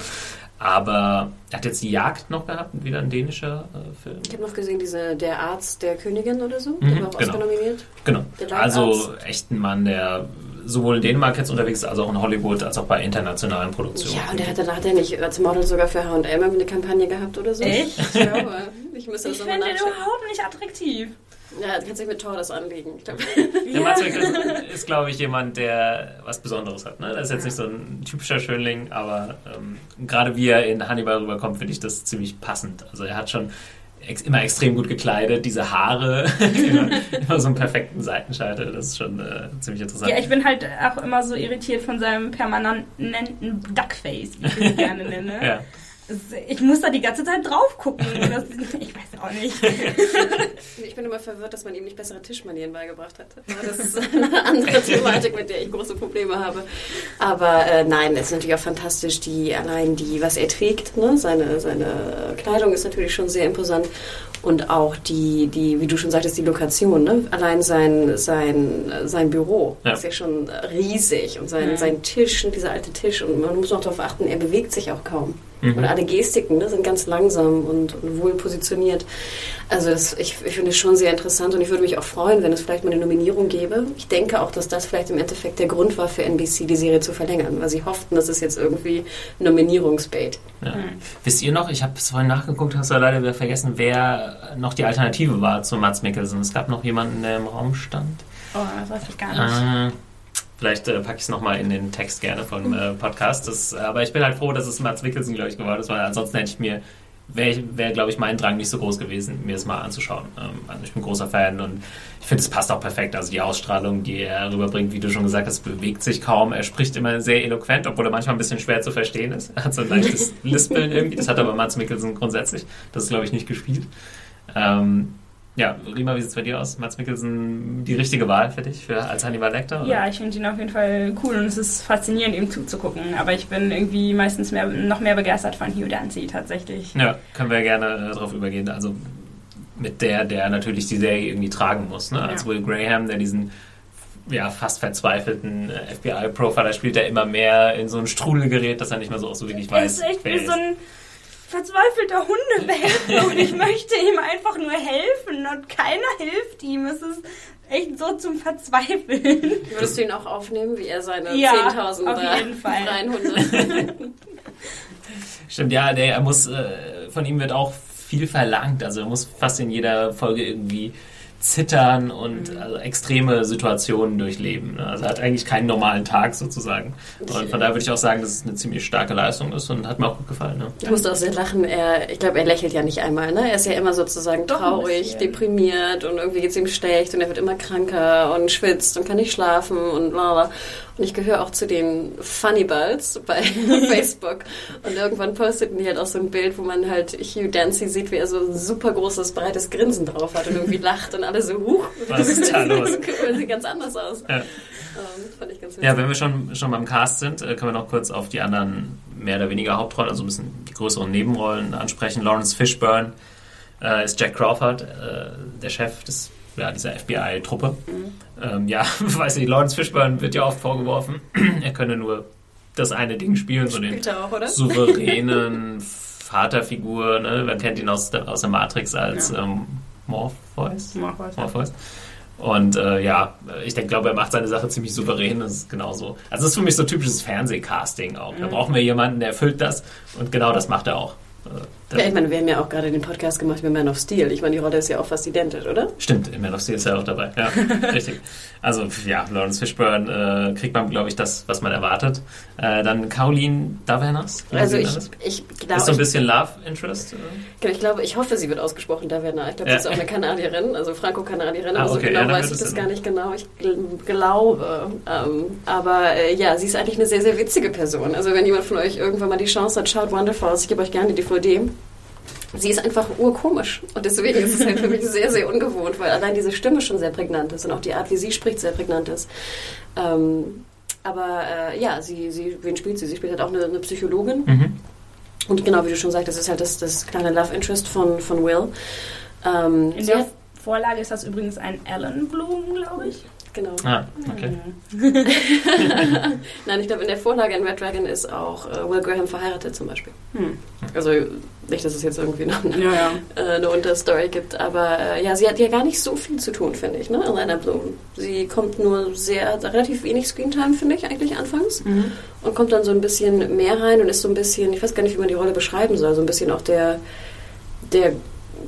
Aber er hat jetzt die Jagd noch gehabt, wieder ein dänischer äh, Film. Ich habe noch gesehen, diese, der Arzt der Königin oder so. Mhm, der war auch genau. Oscar nominiert. Genau. Also echt ein Mann, der sowohl in Dänemark jetzt unterwegs ist, als auch in Hollywood, als auch bei internationalen Produktionen. Ja, und der hat danach der nicht als Model sogar für H&M eine Kampagne gehabt oder so. Echt? Ich glaube. Ich müsste Ich das nochmal finde den überhaupt nicht attraktiv. Ja, du kannst dich mit Thor das anlegen. Ich glaube. Der Mats Mikkelsen ist, glaube ich, jemand, der was Besonderes hat. Ne? Das ist jetzt nicht so ein typischer Schönling, aber ähm, gerade wie er in Hannibal rüberkommt, finde ich das ziemlich passend. Also er hat schon ex immer extrem gut gekleidet, diese Haare, immer, immer so einen perfekten Seitenschalter, das ist schon äh, ziemlich interessant. Ja, ich bin halt auch immer so irritiert von seinem permanenten Duckface, wie ich ihn gerne nenne. ja. Ich muss da die ganze Zeit drauf gucken. Das, ich weiß auch nicht. Ich bin immer verwirrt, dass man ihm nicht bessere Tischmanieren beigebracht hat. Das ist eine andere Thematik, mit der ich große Probleme habe. Aber äh, nein, es ist natürlich auch fantastisch, die allein die, was er trägt, ne? seine, seine Kleidung ist natürlich schon sehr imposant. Und auch die, die, wie du schon sagtest, die Lokation, ne? Allein sein, sein, sein Büro Ja. ist ja schon riesig und sein, Mhm. sein Tisch und dieser alte Tisch. Und man muss auch darauf achten, er bewegt sich auch kaum. Mhm. Und alle Gestiken ne, sind ganz langsam und, und wohl positioniert. Also das, ich, ich finde es schon sehr interessant und ich würde mich auch freuen, wenn es vielleicht mal eine Nominierung gäbe. Ich denke auch, dass das vielleicht im Endeffekt der Grund war für NBC, die Serie zu verlängern, weil sie hofften, dass es jetzt irgendwie Nominierungsbait. Ja. Wisst ihr noch, ich habe es vorhin nachgeguckt, hast du leider wieder vergessen, wer noch die Alternative war zu Mats Mikkelsen. Es gab noch jemanden, der im Raum stand. Oh, das weiß ich gar nicht. Äh, vielleicht äh, packe ich es nochmal in den Text gerne vom äh, Podcast. Das, aber ich bin halt froh, dass es Mats Mikkelsen, glaube ich, geworden ist, weil ansonsten hätte ich mir, wäre, wär, glaube ich, mein Drang nicht so groß gewesen, mir das mal anzuschauen. Ähm, also ich bin großer Fan und ich finde, es passt auch perfekt. Also die Ausstrahlung, die er rüberbringt, wie du schon gesagt hast, bewegt sich kaum. Er spricht immer sehr eloquent, obwohl er manchmal ein bisschen schwer zu verstehen ist. Er hat so ein leichtes Lispeln irgendwie. Das hat aber Mats Mikkelsen grundsätzlich. Das ist, glaube ich, nicht gespielt. Ähm, Ja, Rima, wie sieht es bei dir aus? Mats Mikkelsen die richtige Wahl für dich für, als Hannibal Lecter? Oder? Ja, ich finde ihn auf jeden Fall cool und es ist faszinierend, ihm zuzugucken. Aber ich bin irgendwie meistens mehr, noch mehr begeistert von Hugh Dancy tatsächlich. Ja, können wir gerne äh, darauf übergehen. Also mit der, der natürlich die Serie irgendwie tragen muss. Ne? Als Ja. Will Graham, der diesen ja, fast verzweifelten äh, FBI-Profiler spielt, der immer mehr in so einen Strudel gerät, dass er nicht mehr so, so wirklich Er weiß, ist echt wie so ein verzweifelter Hundewelpe und ich möchte ihm einfach nur helfen und keiner hilft ihm. Es ist echt so zum Verzweifeln. Würdest du ihn auch aufnehmen, wie er seine Ja, 10.000 auf jeden Fall. freien Hunde? Stimmt, ja, der, er muss, äh, von ihm wird auch viel verlangt. Also er muss fast in jeder Folge irgendwie zittern und Mhm. also extreme Situationen durchleben. Ne? Also er hat eigentlich keinen normalen Tag sozusagen. Und von daher würde ich auch sagen, dass es eine ziemlich starke Leistung ist und hat mir auch gut gefallen. Ne? Ich musste auch sehr lachen. Er, ich glaube, er lächelt ja nicht einmal. Ne? Er ist ja immer sozusagen Doch, traurig, deprimiert und irgendwie geht es ihm schlecht und er wird immer kranker und schwitzt und kann nicht schlafen und bla bla. Und ich gehöre auch zu den Funnybals bei Facebook. Und irgendwann posteten die halt auch so ein Bild, wo man halt Hugh Dancy sieht, wie er so ein super großes, breites Grinsen drauf hat und irgendwie lacht und alle so, huch. Was ist da los? Das sieht ganz anders aus. Ja. Ähm, fand ich ganz witzig. Ja, wenn wir schon, schon beim Cast sind, äh, können wir noch kurz auf die anderen mehr oder weniger Hauptrollen, also ein bisschen die größeren Nebenrollen ansprechen. Lawrence Fishburne äh, ist Jack Crawford, äh, der Chef des, ja, dieser FBI-Truppe. Ähm, ja, weiß nicht, Lawrence Fishburne wird ja oft vorgeworfen, er könne nur das eine Ding spielen, so den auch, souveränen Vaterfigur. Ne? Man kennt ihn aus der, aus der Matrix als ähm, Morpheus. Morpheus. Und äh, ja, ich denke, glaube, er macht seine Sache ziemlich souverän. Das ist genauso. Also das ist für mich so typisches Fernsehcasting auch. Da brauchen wir jemanden, der erfüllt das und genau das macht er auch. Ja, ich meine, wir haben ja auch gerade den Podcast gemacht mit Man of Steel. Ich meine, die Rolle ist ja auch fast identisch, oder? Stimmt, Man of Steel ist er auch dabei. Ja, richtig. Also ja, Lawrence Fishburne äh, kriegt man, glaube ich, das, was man erwartet. Äh, dann Caroline Davernas. Also ich, Ist ich so glaube, ein ich, bisschen Love Interest. äh? genau, ich glaube, ich hoffe, sie wird ausgesprochen, Daverna. Ich glaube, Ja. sie ist auch eine Kanadierin, also Franco-Kanadierin, Ah, aber so okay, genau ja, weiß ich das gar nicht genau. Ich gl glaube. Ähm, aber äh, ja, sie ist eigentlich eine sehr, sehr witzige Person. Also wenn jemand von euch irgendwann mal die Chance hat, schaut Wonderfalls. Ich gebe euch gerne die DVD. Sie ist einfach urkomisch und deswegen ist es halt für mich sehr, sehr ungewohnt, weil allein diese Stimme schon sehr prägnant ist und auch die Art, wie sie spricht, sehr prägnant ist. Ähm, aber äh, ja, sie, sie, wen spielt sie? Sie spielt halt auch eine, eine Psychologin. Mhm. Und genau, wie du schon sagst, das ist halt das, das kleine Love Interest von, von Will. Ähm, In der Vorlage ist das übrigens ein Alan Bloom, glaube ich. Genau. Ah, okay. Nein, ich glaube, in der Vorlage in Red Dragon ist auch äh, Will Graham verheiratet zum Beispiel. Hm. Also nicht, dass es jetzt irgendwie noch eine, Ja, ja. äh, eine Unterstory gibt, aber äh, ja, sie hat ja gar nicht so viel zu tun, finde ich, ne, Elena Bloom. Sie kommt nur sehr, relativ wenig Screentime, finde ich, eigentlich anfangs. Mhm. und kommt dann so ein bisschen mehr rein und ist so ein bisschen, ich weiß gar nicht, wie man die Rolle beschreiben soll, so ein bisschen auch der, der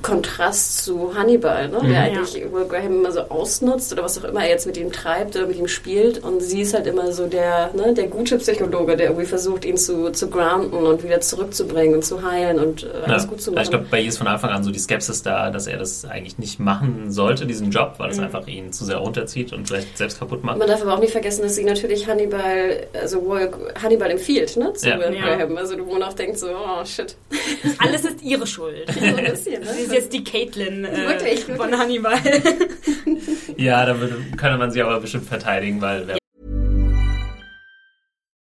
Kontrast zu Hannibal, ne? Mhm. der eigentlich Will Graham immer so ausnutzt oder was auch immer er jetzt mit ihm treibt oder mit ihm spielt und sie ist halt immer so der, ne, der gute Psychologe, der irgendwie versucht, ihn zu, zu grounden und wieder zurückzubringen und zu heilen und äh, alles Ja. gut zu Ich machen. glaube, bei ihr ist von Anfang an so die Skepsis da, dass er das eigentlich nicht machen sollte, diesen Job, weil es Mhm. einfach ihn zu sehr runterzieht und vielleicht selbst kaputt macht. Man darf aber auch nicht vergessen, dass sie natürlich Hannibal, also Will, Hannibal empfiehlt, ne, zu Ja. Will Ja. Graham. Also wo man auch denkt so, oh shit. Alles ist ihre Schuld. So ein bisschen, ne? Sie ist jetzt die Caitlin äh, Wirklich, von. Hannibal. Ja, da würde, könnte man sie aber bestimmt verteidigen, weil wer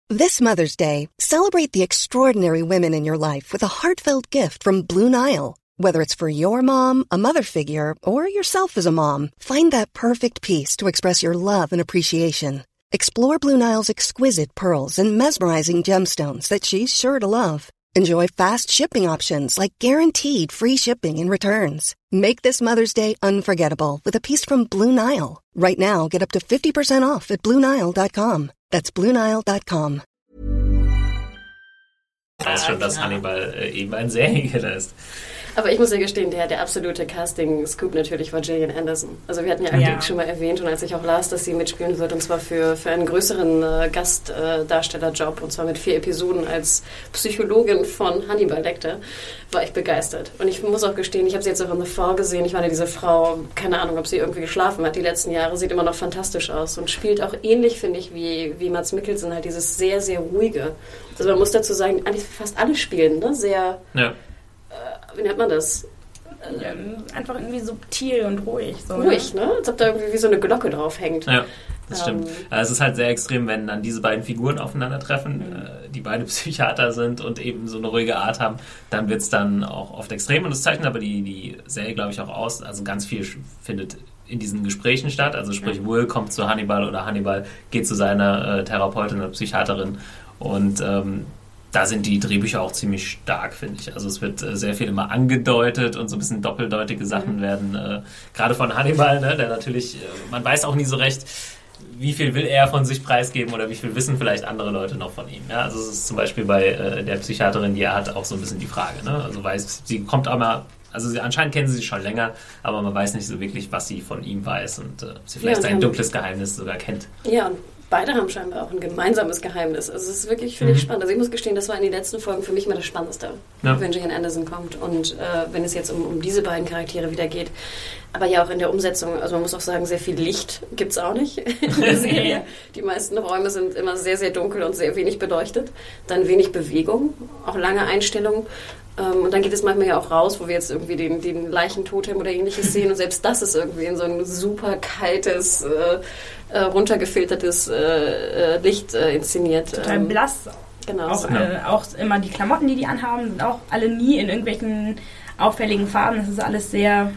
This Mother's Day, celebrate the extraordinary women in your life with a heartfelt gift from Blue Nile. Whether it's for your mom, a mother figure, or yourself as a mom, find that perfect piece to express your love and appreciation. Explore Blue Nile's exquisite pearls and mesmerizing gemstones that she's sure to love. Enjoy fast shipping options like guaranteed free shipping and returns. Make this Mother's Day unforgettable with a piece from Blue Nile. Right now, get up to 50% off at BlueNile.com. That's BlueNile.com. weiß schon, dass Hannibal äh, eben ein Serienkiller ist. Aber ich muss ja gestehen, der, der absolute Casting-Scoop natürlich war Gillian Anderson. Also wir hatten ja, Ja. eigentlich schon mal erwähnt und als ich auch las, dass sie mitspielen wird und zwar für, für einen größeren äh, Gastdarstellerjob und zwar mit vier Episoden als Psychologin von Hannibal Lecter, war ich begeistert. Und ich muss auch gestehen, ich habe sie jetzt auch in The Fall gesehen. Ich meine, diese Frau, keine Ahnung, ob sie irgendwie geschlafen hat die letzten Jahre, sieht immer noch fantastisch aus und spielt auch ähnlich, finde ich, wie, wie Mats Mikkelsen, halt dieses sehr, sehr ruhige. Also man muss dazu sagen, eigentlich fast alle spielen, ne? Sehr Ja. Wie nennt man das? Ja, einfach irgendwie subtil und ruhig. So, Ruhig, ne? Als ob da irgendwie wie so eine Glocke drauf hängt. Ja, das Ähm. stimmt. Also es ist halt sehr extrem, wenn dann diese beiden Figuren aufeinandertreffen, äh, die beide Psychiater sind und eben so eine ruhige Art haben, dann wird es dann auch oft extrem. Und das zeichnet aber die, die Serie, glaube ich, auch aus. Also ganz viel findet in diesen Gesprächen statt. Also sprich, Will kommt zu Hannibal oder Hannibal geht zu seiner äh, Therapeutin oder Psychiaterin. Und ähm, da sind die Drehbücher auch ziemlich stark, finde ich. Also es wird äh, sehr viel immer angedeutet und so ein bisschen doppeldeutige Sachen werden, äh, gerade von Hannibal, ne, der natürlich, äh, man weiß auch nie so recht, wie viel will er von sich preisgeben oder wie viel wissen vielleicht andere Leute noch von ihm. Ja? Also es ist zum Beispiel bei äh, der Psychiaterin, die er hat, auch so ein bisschen die Frage. Ne? Also weiß, sie kommt auch mal, also sie, anscheinend kennen sie sich schon länger, aber man weiß nicht so wirklich, was sie von ihm weiß und äh, sie vielleicht und sein dunkles Geheimnis sogar kennt. Ja, und beide haben scheinbar auch ein gemeinsames Geheimnis. Also es ist wirklich, finde ich, spannend. Also ich muss gestehen, das war in den letzten Folgen für mich immer das Spannendste, Ja. wenn Gillian Anderson kommt. Und äh, wenn es jetzt um, um diese beiden Charaktere wieder geht. Aber ja auch in der Umsetzung, also man muss auch sagen, sehr viel Licht gibt es auch nicht in der Serie. Die meisten Räume sind immer sehr, sehr dunkel und sehr wenig beleuchtet. Dann wenig Bewegung, auch lange Einstellungen. Ähm, Und dann geht es manchmal ja auch raus, wo wir jetzt irgendwie den, den Leichentotem oder ähnliches sehen. Und selbst das ist irgendwie in so ein super kaltes, äh, äh, runtergefiltertes äh, äh, Licht äh, inszeniert. Total Ähm, blass. Genau. Auch, Ja. äh, auch immer die Klamotten, die die anhaben, sind auch alle nie in irgendwelchen auffälligen Farben. Das ist alles sehr,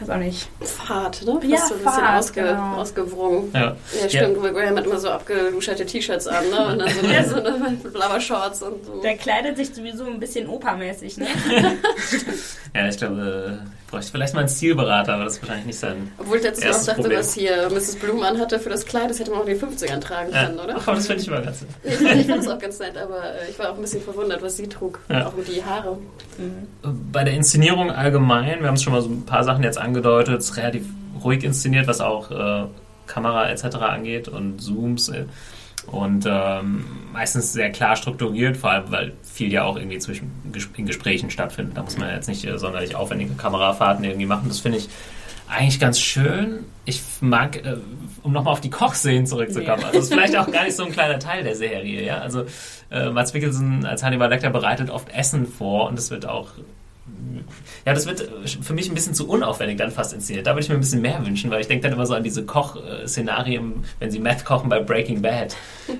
weiß auch nicht. Fahrt, ne? Ja, Fast so ein bisschen Fahrt, ausge, genau. ausgewrungen. Ja. Ja, stimmt. Will Graham hat immer so abgeluscherte T-Shirts an, ne? Und dann so eine, so eine blaue Shorts und so. Der kleidet sich sowieso ein bisschen opermäßig, ne? Ja, ich glaube, äh, bräuchte vielleicht mal einen Stilberater, aber das ist wahrscheinlich nicht sein. Obwohl ich letztes Mal auch dachte, Problem. was hier Mrs. Bloom anhatte für das Kleid, das hätte man auch in den 50ern tragen Ja. können, oder? Ach, aber das finde ich immer ganz nett. Ich fand, ich es auch ganz nett, aber äh, ich war auch ein bisschen verwundert, was sie trug. Ja. Auch mit die Haare. Bei der Inszenierung allgemein, wir haben es schon mal so ein paar Sachen jetzt angedeutet, es ist relativ ruhig inszeniert, was auch äh, Kamera etc. angeht und Zooms äh, und ähm, meistens sehr klar strukturiert, vor allem weil viel ja auch irgendwie zwischen in Gesprächen stattfindet. Da muss man jetzt nicht äh, sonderlich aufwendige Kamerafahrten irgendwie machen. Das finde ich eigentlich ganz schön. Ich mag, äh, um nochmal auf die Kochszenen zurückzukommen, Ja. also das ist vielleicht auch gar nicht so ein kleiner Teil der Serie, ja. Also äh, Mats Mikkelsen als Hannibal Lecter bereitet oft Essen vor und es wird auch ja, das wird äh, für mich ein bisschen zu unaufwendig dann fast inszeniert. Da würde ich mir ein bisschen mehr wünschen, weil ich denke dann immer so an diese Koch-Szenarien, wenn sie Meth kochen bei Breaking Bad,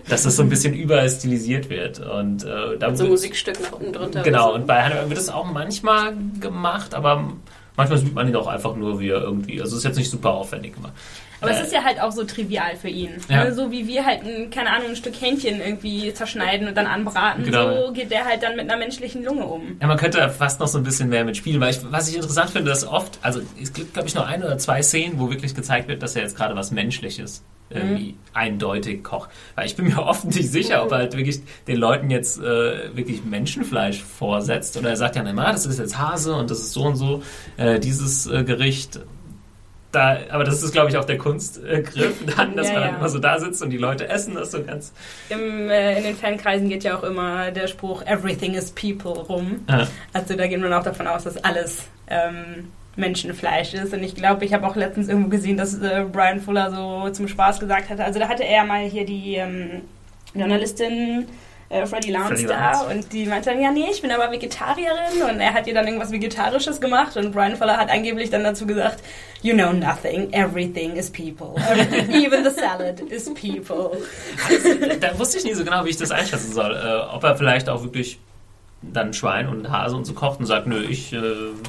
dass das so ein bisschen überstilisiert wird. Und äh, da So ein Musikstück nach unten drunter. Genau, und bei Hannibal wird das auch manchmal gemacht, aber manchmal sieht man ihn auch einfach nur, wie er irgendwie, also es ist jetzt nicht super aufwendig gemacht. Aber Äh, es ist ja halt auch so trivial für ihn. Ja. Ne? So wie wir halt, ein, keine Ahnung, ein Stück Hähnchen irgendwie zerschneiden und dann anbraten. Genau. So geht der halt dann mit einer menschlichen Lunge um. Ja, man könnte fast noch so ein bisschen mehr mitspielen, weil ich, was ich interessant finde, dass oft, also es gibt, glaube ich, nur ein oder zwei Szenen, wo wirklich gezeigt wird, dass er jetzt gerade was Menschliches irgendwie eindeutig kocht. Weil ich bin mir oft nicht sicher, ob er halt wirklich den Leuten jetzt äh, wirklich Menschenfleisch vorsetzt oder er sagt ja, na, das ist jetzt Hase und das ist so und so, äh, dieses äh, Gericht. Da, aber das ist, glaube ich, auch der Kunstgriff dann, dass Ja, man ja. dann immer so da sitzt und die Leute essen das so ganz. Im, äh, in den Fankreisen geht ja auch immer der Spruch Everything is people rum. Äh, Also da geht man auch davon aus, dass alles ähm, Menschenfleisch ist. Und ich glaube, ich habe auch letztens irgendwo gesehen, dass äh, Brian Fuller so zum Spaß gesagt hatte. Also da hatte er mal hier die ähm, Journalistin äh, Freddie Lance Freddie da und die meinte dann, ja nee, ich bin aber Vegetarierin und er hat ihr dann irgendwas Vegetarisches gemacht und Brian Fuller hat angeblich dann dazu gesagt, you know nothing, everything is people. Even the salad is people. da wusste ich nie so genau, wie ich das einschätzen soll. Äh, ob er vielleicht auch wirklich dann Schwein und Hase und so kocht und sagt, nö, ich äh,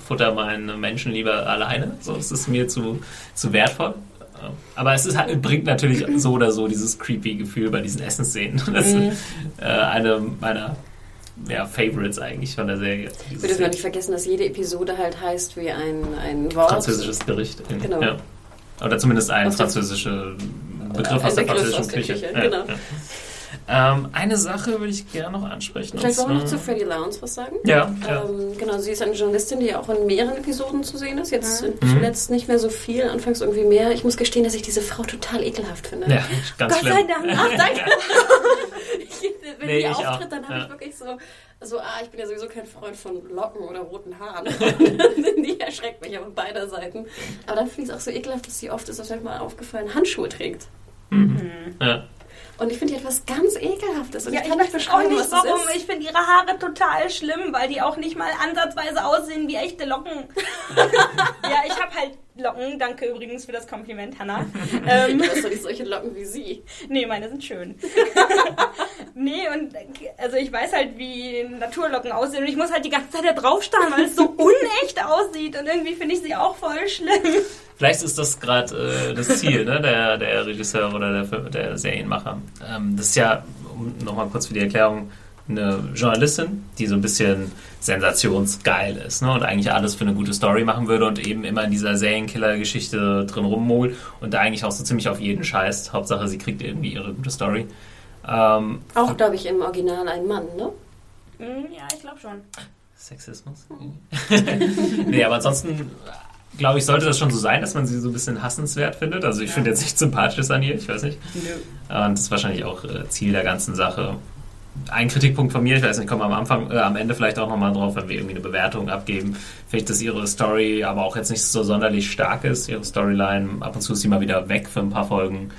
futter meinen Menschen lieber alleine. So ist es mir zu, zu wertvoll. Aber es ist halt, bringt natürlich so oder so dieses creepy Gefühl bei diesen Essensszenen. Das ist äh, eine meiner ja, Favorites eigentlich von der Serie. Wir dürfen ja nicht vergessen, dass jede Episode halt heißt wie ein, ein Wort. französisches Gericht. In, Genau. ja. Oder zumindest ein französischer Begriff aus der Begriff französischen aus der Küche. Küche, Ja, genau. Ähm, eine Sache würde ich gerne noch ansprechen. Vielleicht wollen wir noch zu Freddie Lowndes was sagen. Ja, ja. Ähm, genau, sie ist eine Journalistin, die auch in mehreren Episoden zu sehen ist. Jetzt Mhm. zuletzt nicht mehr so viel, anfangs irgendwie mehr. Ich muss gestehen, dass ich diese Frau total ekelhaft finde. ja, ganz Gott schlimm. sei Dank. Ach, danke. Wenn Nee, die ich auch. auftritt, dann habe Ja. ich wirklich so, so, ah, ich bin ja sowieso kein Freund von Locken oder roten Haaren. die erschreckt mich auf beider Seiten. Aber dann finde ich es auch so ekelhaft, dass sie oft, ist das vielleicht mal aufgefallen, Handschuhe trägt. Ja. Und ich finde die etwas ganz Ekelhaftes. Und Ja, ich ich kann nicht weiß auch beschreiben, nicht was das warum. ist. Ich finde ihre Haare total schlimm, weil die auch nicht mal ansatzweise aussehen wie echte Locken. ja, ich habe halt Locken. Danke übrigens für das Kompliment, Hannah. ähm, Du hast doch nicht solche Locken wie sie. nee, meine sind schön. nee, und also ich weiß halt, wie Naturlocken aussehen und ich muss halt die ganze Zeit da drauf starren, weil es so unecht aussieht und irgendwie finde ich sie auch voll schlimm. Vielleicht ist das gerade äh, das Ziel ne, der, der Regisseur oder der, der Serienmacher. Ähm, das ist ja, um nochmal kurz für die Erklärung, eine Journalistin, die so ein bisschen sensationsgeil ist ne, und eigentlich alles für eine gute Story machen würde und eben immer in dieser Serienkiller-Geschichte drin rummolt und eigentlich auch so ziemlich auf jeden scheißt. Hauptsache, sie kriegt irgendwie ihre gute Story. Ähm, Auch, glaube ich, im Original ein Mann, ne? Hm, ja, ich glaube schon. Sexismus? nee, aber ansonsten glaube ich, sollte das schon so sein, dass man sie so ein bisschen hassenswert findet. Also ich finde jetzt nichts Sympathisches an ihr, ich weiß nicht. Und das ist wahrscheinlich auch äh, Ziel der ganzen Sache. Ein Kritikpunkt von mir, ich weiß nicht, kommen wir am Anfang, äh, am Ende vielleicht auch nochmal drauf, wenn wir irgendwie eine Bewertung abgeben. Finde ich, dass ihre Story aber auch jetzt nicht so sonderlich stark ist, ihre Storyline. Ab und zu ist sie mal wieder weg für ein paar Folgen.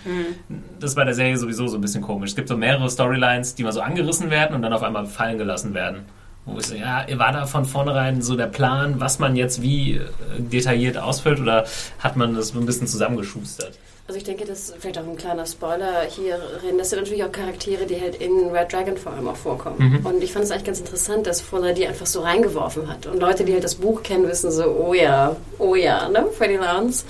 Das ist bei der Serie sowieso so ein bisschen komisch. Es gibt so mehrere Storylines, die mal so angerissen werden und dann auf einmal fallen gelassen werden. Wo ich so, ja, war da von vornherein so der Plan, was man jetzt wie äh, detailliert ausfüllt oder hat man das so ein bisschen zusammengeschustert? Also ich denke, das ist vielleicht auch ein kleiner Spoiler hierin. Das sind natürlich auch Charaktere, die halt in Red Dragon vor allem auch vorkommen. Und ich fand es eigentlich ganz interessant, dass Fuller die einfach so reingeworfen hat. Und Leute, die halt das Buch kennen, wissen so, oh ja, oh ja, ne, Freddie Lance.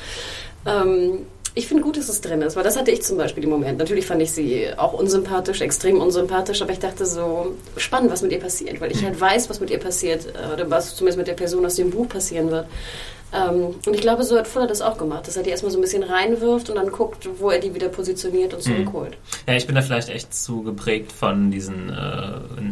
Ähm, ich finde gut, dass es drin ist, weil das hatte ich zum Beispiel im Moment. Natürlich fand ich sie auch unsympathisch, extrem unsympathisch, aber ich dachte so, spannend, was mit ihr passiert, weil ich halt weiß, was mit ihr passiert, äh, oder was zumindest mit der Person aus dem Buch passieren wird. Ähm, und ich glaube, so hat Fuller das auch gemacht, dass er die erstmal so ein bisschen reinwirft und dann guckt, wo er die wieder positioniert und zurückholt. Ja, ich bin da vielleicht echt zu geprägt von diesen äh,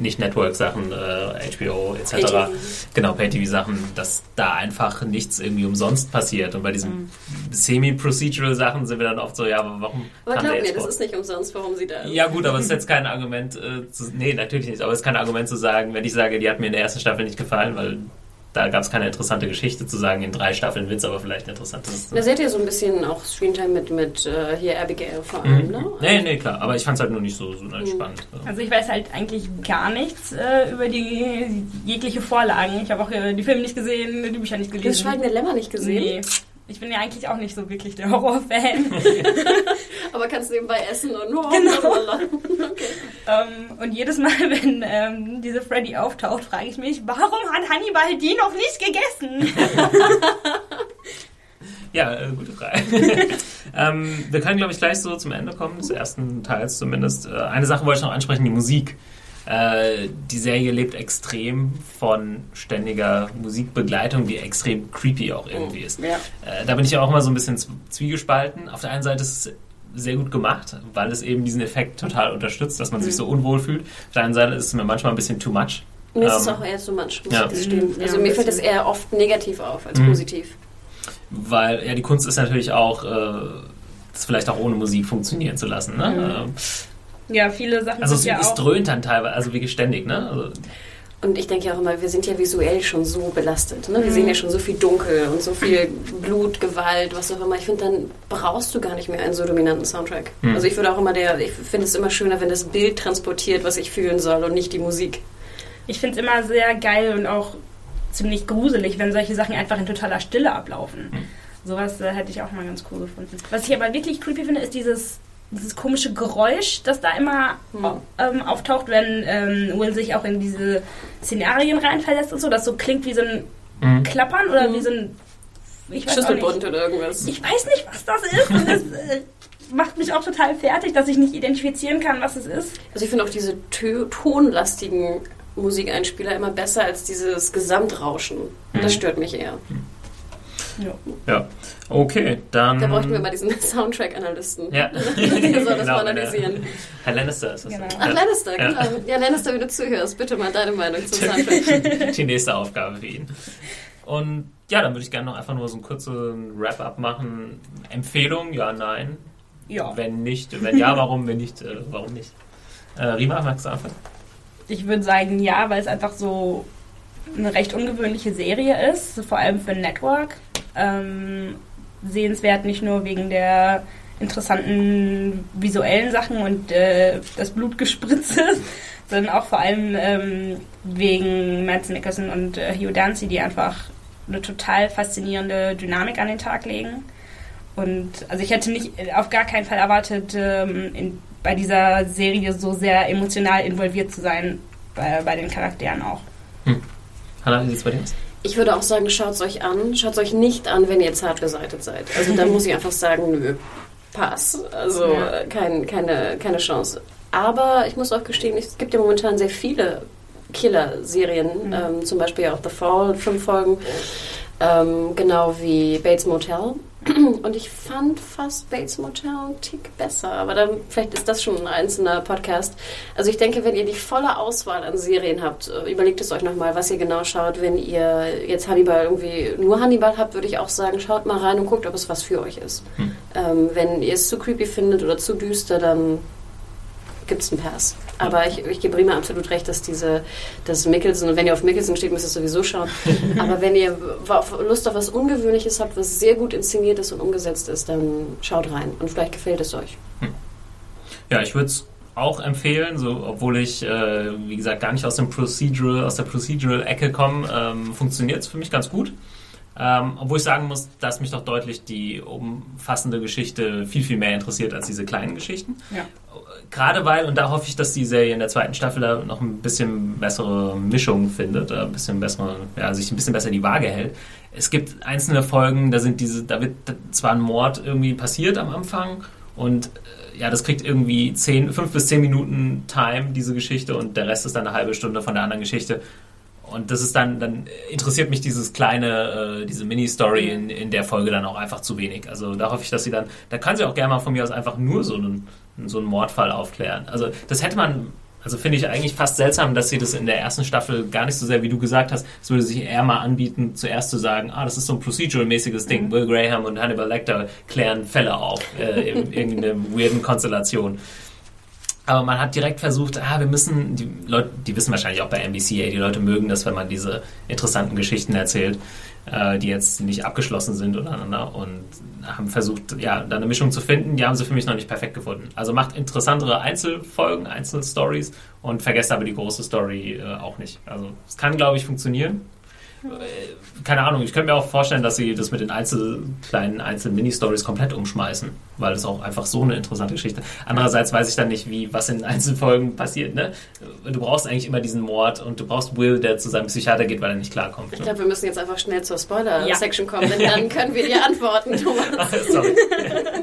nicht Network-Sachen, äh, HBO etc. Pay-TV. Genau, Pay-TV-Sachen, dass da einfach nichts irgendwie umsonst passiert. Und bei diesen Semi-Procedural-Sachen sind wir dann oft so, ja, aber warum Aber kann glaub mir, das ist nicht umsonst, warum sie da ist. Ja gut, aber es ist jetzt kein Argument äh, zu, nee, natürlich nicht, aber es ist kein Argument zu sagen, wenn ich sage, die hat mir in der ersten Staffel nicht gefallen, weil da gab es keine interessante Geschichte zu sagen, in drei Staffeln wird es aber vielleicht interessant. Da seht ihr so ein bisschen auch Screentime mit, mit äh, hier Abigail vor allem, ne? Mhm. Nee, nee, klar, aber ich fand es halt nur nicht so, so spannend. Also ich weiß halt eigentlich gar nichts äh, über die jegliche Vorlagen. Ich habe auch äh, die Filme nicht gesehen, die Bücher nicht Das gelesen. Schweigende Lämmer nicht gesehen, Nee. Ich bin ja eigentlich auch nicht so wirklich der Horrorfan. aber kannst nebenbei essen und oh, Genau. okay. ähm, und jedes Mal, wenn ähm, diese Freddy auftaucht, frage ich mich, warum hat Hannibal die noch nicht gegessen? Ja, äh, gute Frage. ähm, wir können, glaube ich, gleich so zum Ende kommen, des ersten Teils zumindest. Äh, eine Sache wollte ich noch ansprechen, die Musik. Äh, die Serie lebt extrem von ständiger Musikbegleitung, die extrem creepy auch irgendwie ist. Ja. Äh, da bin ich auch immer so ein bisschen zwiegespalten. Auf der einen Seite ist es sehr gut gemacht, weil es eben diesen Effekt total unterstützt, dass man sich so unwohl fühlt. Auf der anderen Seite ist es mir manchmal ein bisschen too much. Mir ist es Ähm, auch eher zu much, muss ja. ich gestehen. Ja, Also ein mir fällt es eher oft negativ auf als Mhm. positiv. Weil ja die Kunst ist natürlich auch, äh, das vielleicht auch ohne Musik funktionieren zu lassen. Ne? Ähm, ja, viele Sachen Also es, sind ja es dröhnt dann teilweise, also wirklich ständig. Ne? Also, Und ich denke ja auch immer, wir sind ja visuell schon so belastet. Ne? Wir sehen ja schon so viel Dunkel und so viel Blut, Gewalt, was auch immer. Ich finde, dann brauchst du gar nicht mehr einen so dominanten Soundtrack. Hm. Also ich würde auch immer der, ich finde es immer schöner, wenn das Bild transportiert, was ich fühlen soll und nicht die Musik. Ich finde es immer sehr geil und auch ziemlich gruselig, wenn solche Sachen einfach in totaler Stille ablaufen. Sowas äh, hätte ich auch mal ganz cool gefunden. Was ich aber wirklich creepy finde, ist dieses, dieses komische Geräusch, das da immer au- ähm, auftaucht, wenn ähm, Will sich auch in diese Szenarien reinversetzt und so, das so klingt wie so ein Mhm. Klappern oder wie so ein ich weiß auch Schüsselbund nicht. oder irgendwas. Ich weiß nicht, was das ist. Und das äh, macht mich auch total fertig, dass ich nicht identifizieren kann, was es ist. Also ich finde auch diese tö tonlastigen Musikeinspieler immer besser als dieses Gesamtrauschen. Das stört mich eher. Ja. ja, okay, dann. Da bräuchten wir mal diesen Soundtrack-Analysten. Ja, Der soll das Genau, mal analysieren. Herr Lannister ist das. Genau. Ach, Lannister, Ja. genau. Ja, Lannister, wenn du zuhörst, bitte mal deine Meinung zum Soundtrack. Die nächste Aufgabe für ihn. Und ja, dann würde ich gerne noch einfach nur so einen kurzen Wrap-up machen. Empfehlung, ja, nein. ja. Wenn nicht, wenn ja, warum? Wenn nicht, äh, warum nicht? Äh, Rima, magst du anfangen? Ich würde sagen ja, weil es einfach so eine recht ungewöhnliche Serie ist, vor allem für ein Network. Ähm, sehenswert nicht nur wegen der interessanten visuellen Sachen und äh, das Blutgespritze, sondern auch vor allem ähm, wegen Mads Nicholson und äh, Hugh Dancy, die einfach eine total faszinierende Dynamik an den Tag legen. Und also ich hätte nicht auf gar keinen Fall erwartet, ähm, in, bei dieser Serie so sehr emotional involviert zu sein, bei, bei den Charakteren auch. Hm. Hannah, wie sieht's bei dir aus? Ich würde auch sagen, schaut es euch an. Schaut es euch nicht an, wenn ihr zart beseitigt seid. Also da muss ich einfach sagen, nö, pass. Also ja. kein, keine, keine Chance. Aber ich muss auch gestehen, es gibt ja momentan sehr viele Killer-Serien, mhm. ähm, zum Beispiel auch The Fall, fünf Folgen, ähm, genau wie Bates Motel. Und ich fand fast Bates Motel einen Tick besser, aber dann vielleicht ist das schon ein einzelner Podcast. Also ich denke, wenn ihr die volle Auswahl an Serien habt, äh, überlegt es euch nochmal, was ihr genau schaut. Wenn ihr jetzt Hannibal irgendwie nur Hannibal habt, würde ich auch sagen, schaut mal rein und guckt, ob es was für euch ist. Hm. Ähm, wenn ihr es zu creepy findet oder zu düster, dann gibt es einen Pass. Aber ich, ich gebe Rima absolut recht, dass diese, dass Mickelson, und wenn ihr auf Mickelson steht, müsst ihr sowieso schauen. Aber wenn ihr Lust auf was Ungewöhnliches habt, was sehr gut inszeniert ist und umgesetzt ist, dann schaut rein. Und vielleicht gefällt es euch. Hm. Ja, ich würde es auch empfehlen, so, obwohl ich, äh, wie gesagt, gar nicht aus dem Procedural, aus der Procedural-Ecke komme, ähm, funktioniert es für mich ganz gut. Ähm, obwohl ich sagen muss, dass mich doch deutlich die umfassende Geschichte viel, viel mehr interessiert als diese kleinen Geschichten. Ja. Gerade weil, und da hoffe ich, dass die Serie in der zweiten Staffel da noch ein bisschen bessere Mischung findet, ein bisschen bessere, ja, sich ein bisschen besser die Waage hält. Es gibt einzelne Folgen, da sind diese, da wird zwar ein Mord irgendwie passiert am Anfang und äh, ja, das kriegt irgendwie zehn, fünf bis zehn Minuten Time, diese Geschichte, und der Rest ist dann eine halbe Stunde von der anderen Geschichte. Und das ist dann, dann interessiert mich dieses kleine, äh, diese Mini-Story in, in der Folge dann auch einfach zu wenig. Also da hoffe ich, dass sie dann, da kann sie auch gerne mal von mir aus einfach nur so einen, so einen Mordfall aufklären. Also das hätte man, also finde ich eigentlich fast seltsam, dass sie das in der ersten Staffel gar nicht so sehr, wie du gesagt hast, es würde sich eher mal anbieten, zuerst zu sagen, ah, das ist so ein procedural-mäßiges Ding. Mhm. Will Graham und Hannibal Lecter klären Fälle auf äh, in irgendeiner weirden Konstellation. Aber man hat direkt versucht, ah, wir müssen, die Leute, die wissen wahrscheinlich auch bei NBC, ey, die Leute mögen das, wenn man diese interessanten Geschichten erzählt, äh, die jetzt nicht abgeschlossen sind untereinander und haben versucht, ja, da eine Mischung zu finden. Die haben sie für mich noch nicht perfekt gefunden. Also macht interessantere Einzelfolgen, Einzelstories und vergesst aber die große Story äh, auch nicht. Also es kann, glaube ich, funktionieren. Äh, keine Ahnung, ich könnte mir auch vorstellen, dass sie das mit den einzel, kleinen Einzel-Mini-Stories komplett umschmeißen, weil das auch einfach so eine interessante Geschichte. Andererseits weiß ich dann nicht, wie, was in Einzelfolgen passiert, ne? Du brauchst eigentlich immer diesen Mord und du brauchst Will, der zu seinem Psychiater geht, weil er nicht klarkommt. Ich glaube, wir müssen jetzt einfach schnell zur Spoiler-Section ja. kommen, denn dann können wir dir antworten, Thomas. Sorry.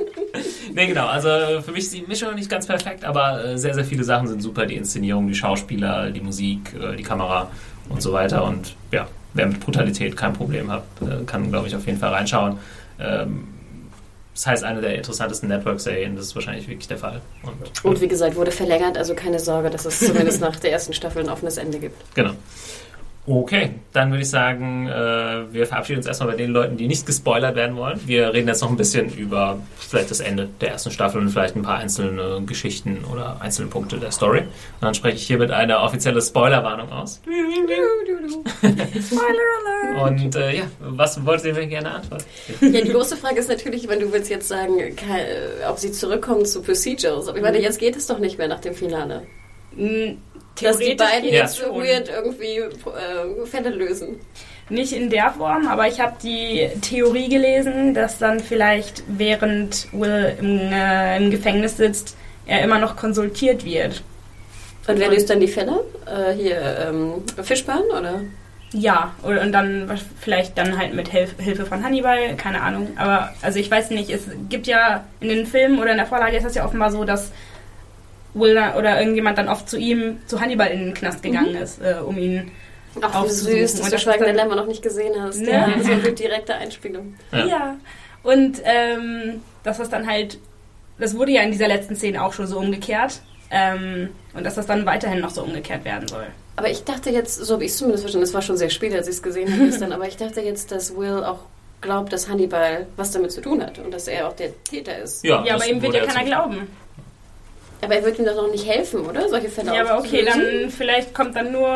nee, genau, also für mich ist die Mischung nicht ganz perfekt, aber äh, sehr, sehr viele Sachen sind super. Die Inszenierung, die Schauspieler, die Musik, äh, die Kamera und so weiter und ja, wer mit Brutalität kein Problem hat, äh, kann, glaube ich, auf jeden Fall reinschauen. Ähm, das heißt, eine der interessantesten Network-Serien, das ist wahrscheinlich wirklich der Fall. Und, und wie gesagt, wurde verlängert, also keine Sorge, dass es zumindest nach der ersten Staffel ein offenes Ende gibt. Genau. Okay, dann würde ich sagen, äh, wir verabschieden uns erstmal bei den Leuten, die nicht gespoilert werden wollen. Wir reden jetzt noch ein bisschen über vielleicht das Ende der ersten Staffel und vielleicht ein paar einzelne Geschichten oder einzelne Punkte der Story. Und dann spreche ich hiermit eine offizielle Spoilerwarnung aus. Spoiler Alert! Und äh, ja, was wolltet ihr mir gerne antworten? Ja, die große Frage ist natürlich, wenn du willst jetzt sagen, ob sie zurückkommen zu Procedures. Aber ich meine, jetzt geht es doch nicht mehr nach dem Finale. Mhm dass die beiden ja. jetzt so weird irgendwie äh, Fälle lösen. Nicht in der Form, aber ich habe die Theorie gelesen, dass dann vielleicht während Will im, äh, im Gefängnis sitzt, er immer noch konsultiert wird. Und wer löst dann die Fälle? Äh, hier ähm, Fischbahn oder? Ja, und dann vielleicht dann halt mit Hilf Hilfe von Hannibal, keine Ahnung. Aber also ich weiß nicht, es gibt ja in den Filmen oder in der Vorlage ist das ja offenbar so, dass Will oder irgendjemand dann oft zu ihm, zu Hannibal in den Knast gegangen mhm. ist, äh, um ihn Ach, wie süß, dass du Schweigende Lämmer noch nicht gesehen hast. Ne? Ja, so eine direkte Einspielung. Ja. ja. Und ähm, dass das dann halt, das wurde ja in dieser letzten Szene auch schon so umgekehrt. Ähm, und dass das dann weiterhin noch so umgekehrt werden soll. Aber ich dachte jetzt, so habe ich es zumindest verstanden, es war schon sehr spät, als ich es gesehen habe gestern, aber ich dachte jetzt, dass Will auch glaubt, dass Hannibal was damit zu tun hat und dass er auch der Täter ist. Ja, ja aber ihm wird ja keiner glauben. Aber er wird ihm doch noch nicht helfen, oder? Solche Fälle Ja, aber okay, dann vielleicht kommt dann nur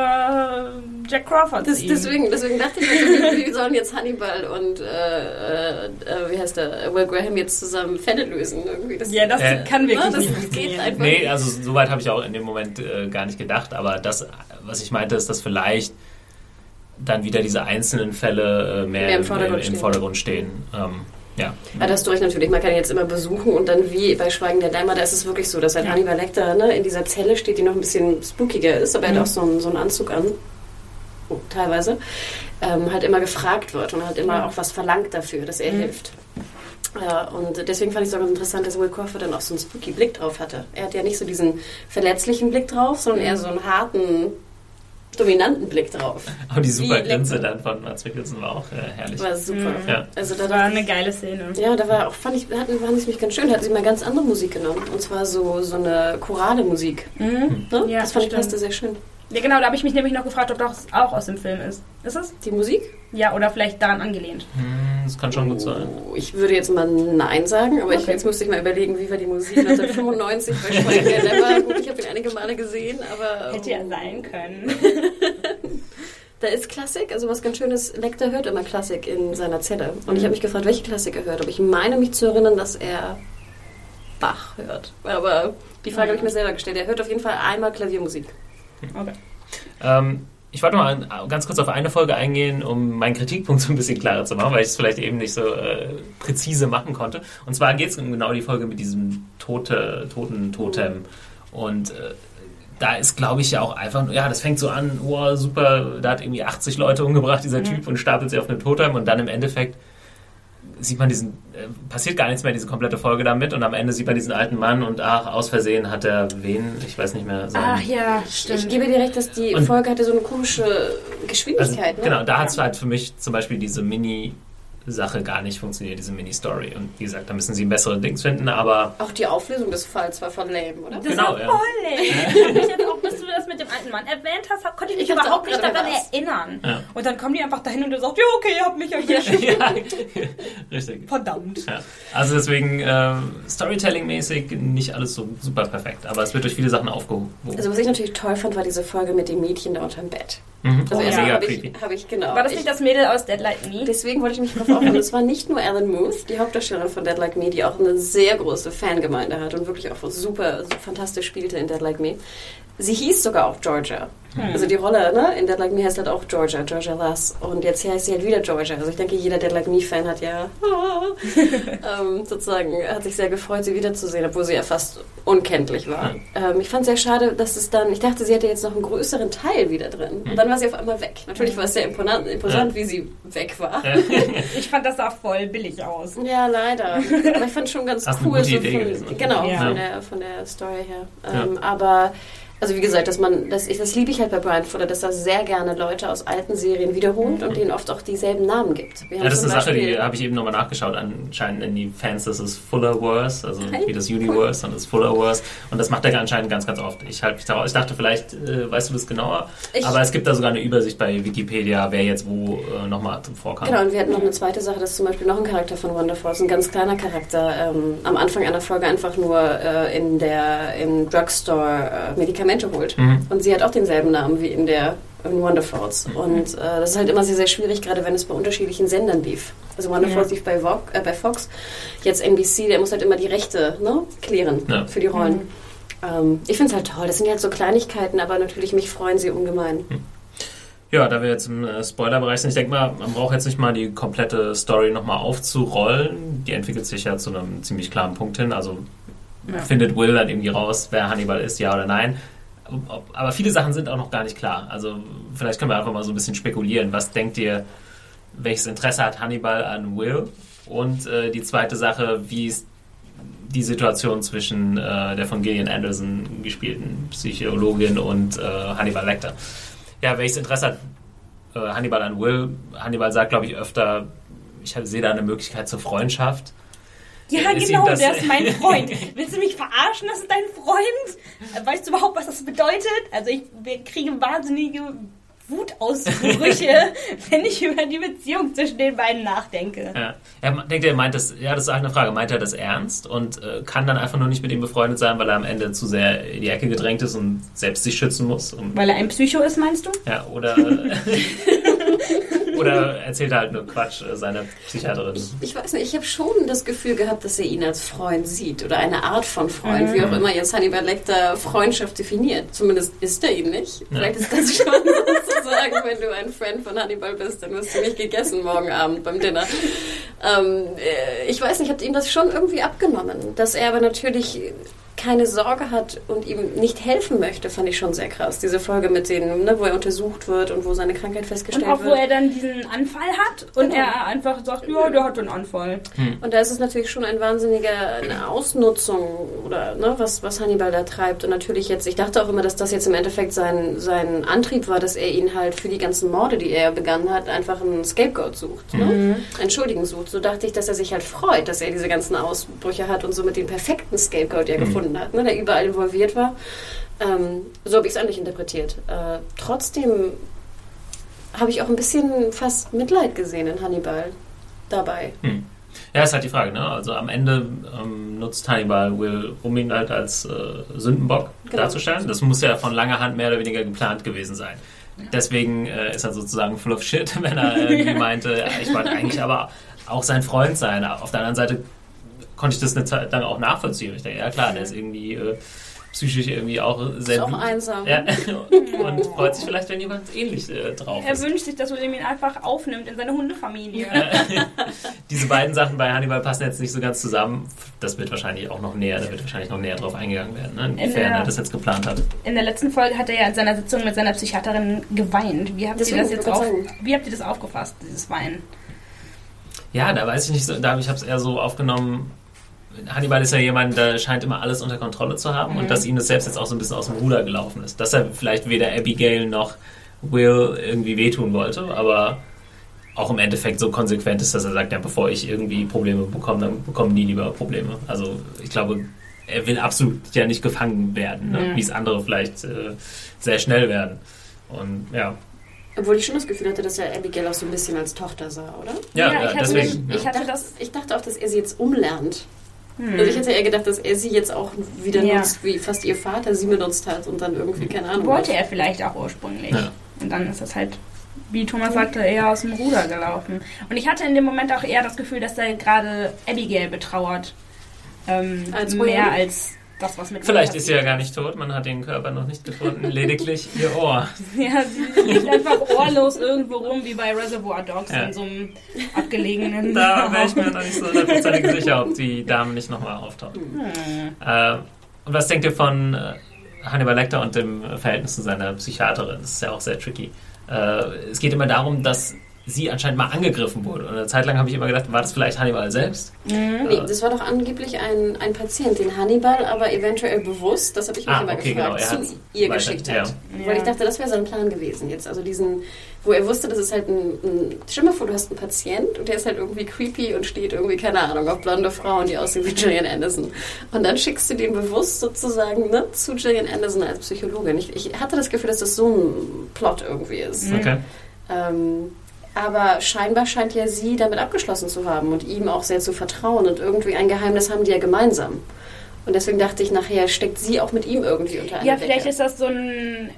Jack Crawford Das, zu ihm. deswegen, deswegen dachte ich, mir, wie sollen jetzt Hannibal und äh, äh, wie heißt der Will Graham jetzt zusammen Fälle lösen? Irgendwie. Das, Ja, das Äh, kann wirklich ne, das nicht geht einfach Nee, nicht. also soweit habe ich auch in dem Moment äh, gar nicht gedacht, aber das, was ich meinte, ist, dass vielleicht dann wieder diese einzelnen Fälle äh, mehr, Mehr im im, Vordergrund im, stehen. Vordergrund stehen. Ähm, ja. Ja, das hast du recht natürlich. Man kann ihn jetzt immer besuchen und dann wie bei Schweigen der Dämmer, da ist es wirklich so, dass halt Hannibal Lecter ne, in dieser Zelle steht, die noch ein bisschen spookiger ist, aber er hat auch so einen, so einen Anzug an, oh, teilweise, ähm, halt immer gefragt wird und halt immer auch was verlangt dafür, dass er hilft. Ja, und deswegen fand ich es auch ganz interessant, dass Will Crawford dann auch so einen spooky Blick drauf hatte. Er hat ja nicht so diesen verletzlichen Blick drauf, sondern eher so einen harten, dominanten Blick drauf. Aber die super Lecter. dann von Mats Mikkelsen war auch äh, herrlich. War super. Ja. Also da Das war eine geile Szene. Ja, da war auch, fand ich, hatten, fand ich mich ganz schön. Da hatten sie mal ganz andere Musik genommen. Und zwar so, so eine chorale Musik. Mhm. Ne? Ja, das fand ich passte sehr schön. Ja, genau, da habe ich mich nämlich noch gefragt, ob das auch aus dem Film ist. Ist es? Die Musik? Ja, oder vielleicht daran angelehnt. Hm, Das kann schon gut sein. Ich würde jetzt mal Nein sagen, aber ich, Okay. jetzt müsste ich mal überlegen, wie war die Musik 1995 bei Schweigen der Lämmer. Gut, ich habe ihn einige Male gesehen, aber Hätte ja sein können. da ist Klassik, also was ganz Schönes. Lecter hört immer Klassik in seiner Zelle. Und ich habe mich gefragt, welche Klassik er hört. Aber ich meine mich zu erinnern, dass er Bach hört. Aber die Frage habe ich mir selber gestellt. Er hört auf jeden Fall einmal Klaviermusik. Okay. Ähm, ich wollte mal an- ganz kurz auf eine Folge eingehen, um meinen Kritikpunkt so ein bisschen klarer zu machen, weil ich es vielleicht eben nicht so äh, präzise machen konnte. Und zwar geht es um genau die Folge mit diesem Tote, toten Totem. Und äh, da ist, glaube ich, ja auch einfach, ja, das fängt so an, oh, super, da hat irgendwie 80 Leute umgebracht, dieser Typ, und stapelt sie auf einem Totem. Und dann im Endeffekt sieht man diesen, äh, passiert gar nichts mehr, diese komplette Folge damit. Und am Ende sieht man diesen alten Mann und ach, aus Versehen hat er wen, ich weiß nicht mehr. seinen- Ach ja, Ich stimmt. gebe dir recht, dass die Und- Folge hatte so eine komische Also, Geschwindigkeit. ne? Genau, da hat es halt für mich zum Beispiel diese Mini-Sache gar nicht funktioniert, diese Mini-Story. Und wie gesagt, da müssen sie bessere Dings finden, aber Auch die Auflösung des Falls war von Lame, oder? Das Genau, war ja. voll ey. Ich jetzt auch, bis du das mit dem alten Mann erwähnt hast, konnte ich mich Ich überhaupt auch nicht daran was. erinnern. Ja. Und dann kommen die einfach dahin und du sagst, ja, okay, ihr habt mich ja hier ja, richtig. Verdammt. Ja. Also deswegen ähm, Storytelling-mäßig nicht alles so super perfekt, aber es wird durch viele Sachen aufgehoben. Also was ich natürlich toll fand, war diese Folge mit dem Mädchen da unterm Bett. Mhm. Also Oh, erstmal mega habe ich, creepy. hab ich, genau. War das ich, nicht das Mädel aus Deadlight Me? Deswegen wollte ich mich darauf aufhören. Es war nicht nur Alan Muth, die Hauptdarstellerin von Dead Like Me, die auch eine sehr große Fangemeinde hat und wirklich auch super, super fantastisch spielte in Dead Like Me. Sie hieß sogar auch Georgia. Also die Rolle ne, in Dead Like Me heißt halt auch Georgia, Georgia Lass. Und jetzt hier heißt sie halt wieder Georgia. Also ich denke, jeder Dead Like Me-Fan hat ja ähm, sozusagen, hat sich sehr gefreut, sie wiederzusehen, obwohl sie ja fast unkenntlich war. Ähm, ich fand es sehr schade, dass es dann, ich dachte, sie hätte jetzt noch einen größeren Teil wieder drin. Und dann war sie auf einmal weg. Natürlich war es sehr imponant, imposant, wie sie weg war. Ich fand, das sah voll billig aus. Ja, leider. Aber ich fand schon ganz Das ist eine cool. gute so Idee von, gewesen. Genau, Ja. von, der, von der Story her. Ähm, Aber, also wie gesagt, dass man, das, ich, das liebe ich halt bei Brian Fuller, dass er sehr gerne Leute aus alten Serien wiederholt und denen oft auch dieselben Namen gibt. Ja, das ist eine Sache, die habe ich eben nochmal nachgeschaut. Anscheinend in die Fans, das ist Fullerverse, also Hey, wie das Universe und das Fullerverse. Und das macht er anscheinend ganz, ganz oft. Ich, halte mich darauf, ich dachte, vielleicht äh, weißt du das genauer. Ich- aber es gibt da sogar eine Übersicht bei Wikipedia, wer jetzt wo äh, nochmal zum Vorkam. Genau, und wir hatten noch eine zweite Sache, das ist zum Beispiel noch ein Charakter von Wonderfall, ein ganz kleiner Charakter, ähm, am Anfang einer Folge einfach nur äh, in der im Drugstore äh, Medikamente holt. Mhm. Und sie hat auch denselben Namen wie in der in Wonderfalls. Mhm. Und äh, das ist halt immer sehr, sehr schwierig, gerade wenn es bei unterschiedlichen Sendern lief. Also Wonderfalls lief bei, Vogue, äh, bei Fox, jetzt NBC, der muss halt immer die Rechte ne, klären Ja. für die Rollen. Ähm, ich finde es halt toll, das sind halt so Kleinigkeiten, aber natürlich mich freuen sie ungemein. Ja, da wir jetzt im äh, Spoilerbereich sind, ich denke mal, man braucht jetzt nicht mal die komplette Story nochmal aufzurollen. Die entwickelt sich ja zu einem ziemlich klaren Punkt hin. Also Ja. findet Will dann irgendwie raus, wer Hannibal ist, ja oder nein. Aber viele Sachen sind auch noch gar nicht klar. Also vielleicht können wir einfach mal so ein bisschen spekulieren. Was denkt ihr, welches Interesse hat Hannibal an Will? Und äh, die zweite Sache, wie ist die Situation zwischen äh, der von Gillian Anderson gespielten Psychologin und äh, Hannibal Lecter? Ja, welches Interesse hat äh, Hannibal an Will? Hannibal sagt, glaube ich, öfter, ich sehe da eine Möglichkeit zur Freundschaft. Ja, Ist genau, der ist mein Freund. Willst du mich verarschen? Das ist dein Freund? Weißt du überhaupt, was das bedeutet? Also ich kriege wahnsinnige Wutausbrüche, wenn ich über die Beziehung zwischen den beiden nachdenke. Ja. Er denkt, er meint das, ja, das ist auch eine Frage. Meint er das ernst und äh, kann dann einfach nur nicht mit ihm befreundet sein, weil er am Ende zu sehr in die Ecke gedrängt ist und selbst sich schützen muss? Weil er ein Psycho ist, meinst du? ja, oder, oder erzählt er halt nur Quatsch äh, seiner Psychiaterin? Ich weiß nicht, ich habe schon das Gefühl gehabt, dass er ihn als Freund sieht oder eine Art von Freund, wie auch immer jetzt Hannibal Lecter Freundschaft definiert. Zumindest ist er ihn nicht. Vielleicht ist das schon sozusagen, wenn du ein Fan von Hannibal bist, dann wirst du nicht gegessen morgen Abend beim Dinner. Ähm, äh, ich weiß nicht, ich habe ihm das schon irgendwie abgenommen. Dass er aber natürlich keine Sorge hat und ihm nicht helfen möchte, fand ich schon sehr krass. Diese Folge mit denen, ne, wo er untersucht wird und wo seine Krankheit Und festgestellt auch wo wird. er dann diesen Anfall hat und Genau. er einfach sagt, ja, der hat einen Anfall. Und da ist es natürlich schon ein wahnsinniger eine Ausnutzung oder ne, was, was Hannibal da treibt. Und natürlich jetzt, ich dachte auch immer, dass das jetzt im Endeffekt sein, sein Antrieb war, dass er ihn halt für die ganzen Morde, die er begangen hat, einfach einen Scapegoat sucht, ne? einen Schuldigen sucht. So dachte ich, dass er sich halt freut, dass er diese ganzen Ausbrüche hat und somit den perfekten Scapegoat ja gefunden hat, ne, der überall involviert war. Ähm, so habe ich es eigentlich interpretiert. Äh, trotzdem habe ich auch ein bisschen fast Mitleid gesehen in Hannibal dabei. Ja, ist halt die Frage, ne? Also am Ende ähm, nutzt Hannibal Will, um ihn halt als äh, Sündenbock Genau. darzustellen. Das muss ja von langer Hand mehr oder weniger geplant gewesen sein. Deswegen äh, ist er sozusagen full of shit, wenn er irgendwie meinte, ja, ich wollte eigentlich aber auch sein Freund sein. Auf der anderen Seite konnte ich das eine Zeit lang auch nachvollziehen. Ich denke, ja klar, der ist irgendwie äh, psychisch irgendwie auch sehr Ist auch einsam. Ja, und freut sich vielleicht, wenn jemand ähnlich äh, drauf Er ist. wünscht sich, dass William ihn einfach aufnimmt in seine Hundefamilie. Diese beiden Sachen bei Hannibal passen jetzt nicht so ganz zusammen. Das wird wahrscheinlich auch noch näher, da wird wahrscheinlich noch näher drauf eingegangen werden, ne? inwiefern er das jetzt geplant hat. In der letzten Folge hat er ja in seiner Sitzung mit seiner Psychiaterin geweint. Wie habt, ihr Deswegen, das, jetzt auf, wie habt ihr das aufgefasst, dieses Weinen? Ja, da weiß ich nicht so, da ich habe es eher so aufgenommen. Hannibal ist ja jemand, der scheint immer alles unter Kontrolle zu haben und dass ihm das selbst jetzt auch so ein bisschen aus dem Ruder gelaufen ist. Dass er vielleicht weder Abigail noch Will irgendwie wehtun wollte, aber auch im Endeffekt so konsequent ist, dass er sagt, ja, bevor ich irgendwie Probleme bekomme, dann bekommen die lieber Probleme. Also ich glaube, er will absolut ja nicht gefangen werden, ne? Ja. wie es andere vielleicht äh, sehr schnell werden. Und ja, Obwohl ich schon das Gefühl hatte, dass er Abigail auch so ein bisschen als Tochter sah, oder? ja, Ja, ja, ich hatte deswegen. mich- ich hatte das. Ich dachte auch, dass er sie jetzt umlernt. Hm. Also ich hätte eher gedacht, dass er sie jetzt auch wieder Ja. nutzt, wie fast ihr Vater sie benutzt hat und dann irgendwie, keine Ahnung. Wollte er vielleicht auch ursprünglich. Ja. Und dann ist das halt, wie Thomas sagte, eher aus dem Ruder gelaufen. Und ich hatte in dem Moment auch eher das Gefühl, dass er gerade Abigail betrauert. Ähm, Als mehr als das, was mit Vielleicht ist sie ja gar nicht tot, man hat den Körper noch nicht gefunden, lediglich ihr Ohr. Ja, sie liegt einfach ohrlos irgendwo rum, wie bei Reservoir Dogs Ja. in so einem abgelegenen. Da wäre ich mir noch nicht so hundertprozentig sicher, ob die Dame nicht nochmal auftaucht. Äh, und was denkt ihr von äh, Hannibal Lecter und dem Verhältnis zu seiner Psychiaterin? Das ist ja auch sehr tricky. Äh, es geht immer darum, dass sie anscheinend mal angegriffen wurde. Und eine Zeit lang habe ich immer gedacht, war das vielleicht Hannibal selbst? Nee, das war doch angeblich ein, ein Patient, den Hannibal aber eventuell bewusst, das habe ich mich Ah, immer okay, gefragt, genau, zu ihr weiter- geschickt hat. Ja. Weil ich dachte, das wäre sein Plan gewesen jetzt. Also diesen, wo er wusste, das ist halt ein, ein stell mal vor, du hast einen Patient und der ist halt irgendwie creepy und steht irgendwie, keine Ahnung, auf blonde Frauen, die aussehen wie Gillian Anderson. Und dann schickst du den bewusst sozusagen ne, zu Gillian Anderson als Psychologin. Ich, ich hatte das Gefühl, dass das so ein Plot irgendwie ist. Okay. Ähm, aber scheinbar scheint ja sie damit abgeschlossen zu haben und ihm auch sehr zu vertrauen und irgendwie ein Geheimnis haben die ja gemeinsam. Und deswegen dachte ich, nachher steckt sie auch mit ihm irgendwie unter einer Ja, Decke. vielleicht ist das so ein.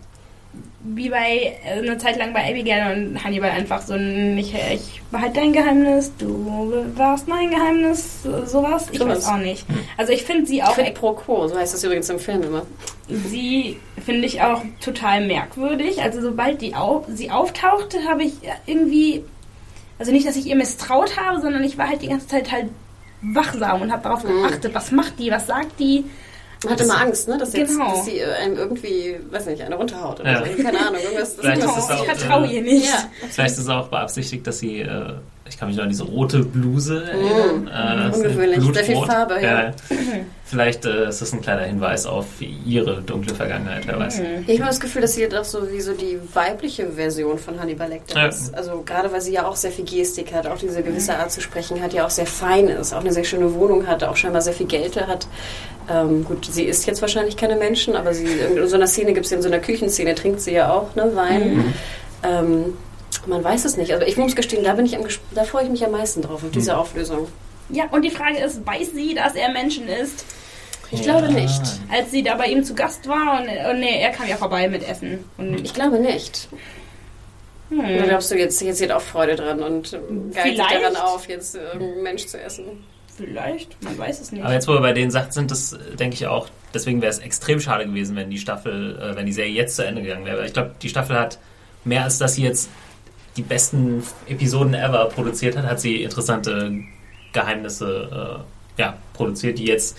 Wie bei äh, eine Zeit lang bei Abigail und Hannibal einfach so ein. Ich, ich behalte dein Geheimnis, du warst mein Geheimnis, sowas. Ich Sowas. weiß auch nicht. Also ich finde sie auch. Quid pro quo, so heißt das übrigens im Film immer. Sie finde ich auch total merkwürdig. Also sobald die au sie auftauchte, habe ich irgendwie. Also nicht, dass ich ihr misstraut habe, sondern ich war halt die ganze Zeit halt wachsam und habe darauf Mhm. geachtet, was macht die, was sagt die. Man hatte immer Angst, ne? Dass, jetzt, Genau. dass sie äh, einem irgendwie, weiß nicht, eine runterhaut oder Ja. so. Keine Ahnung, irgendwas. Vielleicht ist auch, ich vertraue äh, ihr nicht. Ja. Vielleicht ist es auch beabsichtigt, dass sie, äh, ich kann mich noch an diese rote Bluse erinnern. Äh, das ist Ungewöhnlich, sehr viel. Farbe, ja. Vielleicht äh, ist das ein kleiner Hinweis auf ihre dunkle Vergangenheit, wer weiß. Ich habe das Gefühl, dass sie doch so wie so die weibliche Version von Hannibal Lecter Ja. ist. Also gerade weil sie ja auch sehr viel Gestik hat, auch diese gewisse Art zu sprechen hat, ja auch sehr fein ist, auch eine sehr schöne Wohnung hat, auch scheinbar sehr viel Geld hat. Ähm, gut, sie isst jetzt wahrscheinlich keine Menschen, aber sie in so einer Szene gibt es ja in so einer Küchenszene, trinkt sie ja auch, ne, Wein. Ähm, man weiß es nicht. Also ich muss gestehen, da bin ich am, da freue ich mich am meisten drauf, auf diese Auflösung. Ja, und die Frage ist, weiß sie, dass er Menschen ist? Ich glaube nicht. Als sie da bei ihm zu Gast war und, und nee, er kam ja vorbei mit Essen. Und Ich glaube nicht. Oder hm, glaubst du, jetzt, jetzt hat auch Freude dran und geilt sich Vielleicht. daran auf, jetzt äh, irgendeinen Mensch zu essen? Vielleicht, man weiß es nicht. Aber jetzt, wo wir bei den Sachen sind, das äh, denke ich auch, deswegen wäre es extrem schade gewesen, wenn die Staffel, äh, wenn die Serie jetzt zu Ende gegangen wäre. Ich glaube, die Staffel hat mehr als dass sie jetzt die besten Episoden ever produziert hat, hat sie interessante Geheimnisse äh, ja, produziert, die jetzt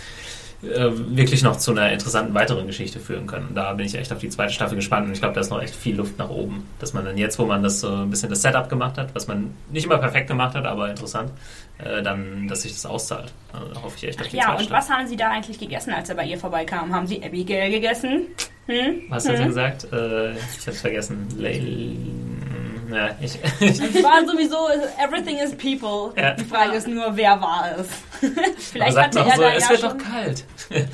äh, wirklich noch zu einer interessanten weiteren Geschichte führen können. Und da bin ich echt auf die zweite Staffel gespannt und ich glaube, da ist noch echt viel Luft nach oben. Dass man dann jetzt, wo man das so ein bisschen das Setup gemacht hat, was man nicht immer perfekt gemacht hat, aber interessant, äh, dann, dass sich das auszahlt. Also, da hoffe ich echt auf die ja, zweite und Staffel. was haben sie da eigentlich gegessen, als er bei ihr vorbeikam? Haben sie Abigail gegessen? Hm? Was hat er gesagt? Äh, ich hab's vergessen. Leil ja, ich, ich, Es war sowieso, everything is people. Ja. Die Frage ist nur, wer war es? Vielleicht hatte er so, da es ja wird schon... doch kalt.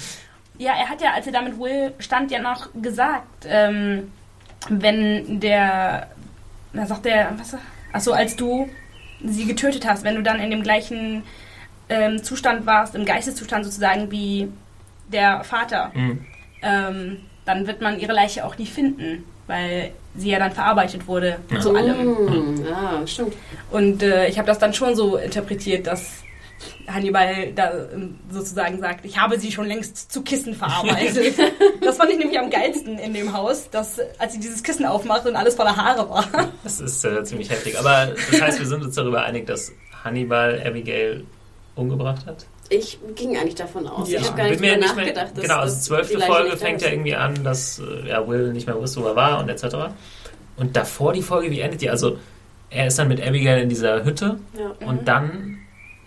Ja, er hat ja, als er da mit Will stand, ja noch gesagt, ähm, wenn der, na sagt der, was, achso, als du sie getötet hast, wenn du dann in dem gleichen ähm, Zustand warst, im Geisteszustand sozusagen wie der Vater, Hm. ähm, dann wird man ihre Leiche auch nie finden, weil sie ja dann verarbeitet wurde zu allem. Mm, ja, stimmt. Und äh, ich habe das dann schon so interpretiert, dass Hannibal da ähm, sozusagen sagt, ich habe sie schon längst zu Kissen verarbeitet. das fand ich nämlich am geilsten in dem Haus, dass als sie dieses Kissen aufmacht und alles voller Haare war. Das ist äh, ziemlich heftig. Aber das heißt, wir sind uns darüber einig, dass Hannibal Abigail umgebracht hat? Ich ging eigentlich davon aus. Ja. Ich habe gar nicht mehr- nachgedacht. dass- Genau, also zwölfte Folge fängt ja irgendwie an, dass äh, ja, Will nicht mehr wusste, wo er war und etc. Und davor die Folge, wie endet die? Also er ist dann mit Abigail in dieser Hütte Ja. und dann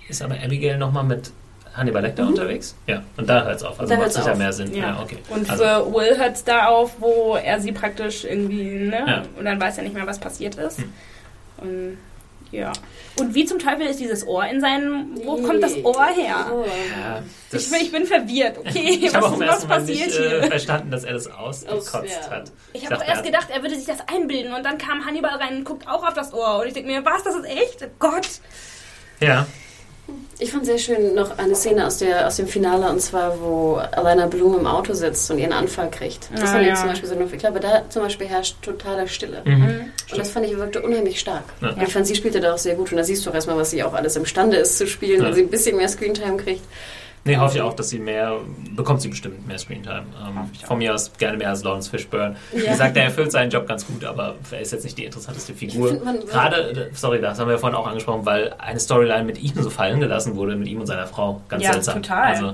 ist aber Abigail nochmal mit Hannibal Lecter unterwegs. Ja, und da hört es auf. Also Da macht hört's sicher auf. mehr Sinn. Ja, Ja. okay. Und also, für Will hört es da auf, wo er sie praktisch irgendwie, ne? Ja. Und dann weiß er nicht mehr, was passiert ist. Hm. Und ja. Und wie zum Teufel ist dieses Ohr in seinem. Wo kommt das Ohr her? Oh. ja, das, Ich bin, ich bin verwirrt, okay? ich habe was auch was passiert nicht hier? äh, verstanden, dass er das ausgekotzt hat. Ich habe auch dachte, erst er- gedacht, er würde sich das einbilden und dann kam Hannibal rein und guckt auch auf das Ohr und ich denke mir, was, das ist echt? Gott! Ja, Ich fand sehr schön noch eine Szene aus, der, aus dem Finale, und zwar, wo Alana Bloom im Auto sitzt und ihren Anfall kriegt. Das Ah, fand ja. ich zum Beispiel so Ich glaube, da zum Beispiel herrscht totale Stille. mhm. Und das fand ich wirkte unheimlich stark. Ja. Und ich fand, sie spielte da auch sehr gut. Und da siehst du auch erstmal, was sie auch alles imstande ist zu spielen, Ja. wenn sie ein bisschen mehr Screentime kriegt. Nee, hoffe ich auch, dass sie mehr, bekommt sie bestimmt mehr Screentime. Ähm, von mir aus gerne mehr als Lawrence Fishburne. Wie Ja. gesagt, er erfüllt seinen Job ganz gut, aber er ist jetzt nicht die interessanteste Figur. Ich find, man- Gerade, sorry, das haben wir vorhin auch angesprochen, weil eine Storyline mit ihm so fallen gelassen wurde, mit ihm und seiner Frau. Ganz Ja, seltsam. total. Also,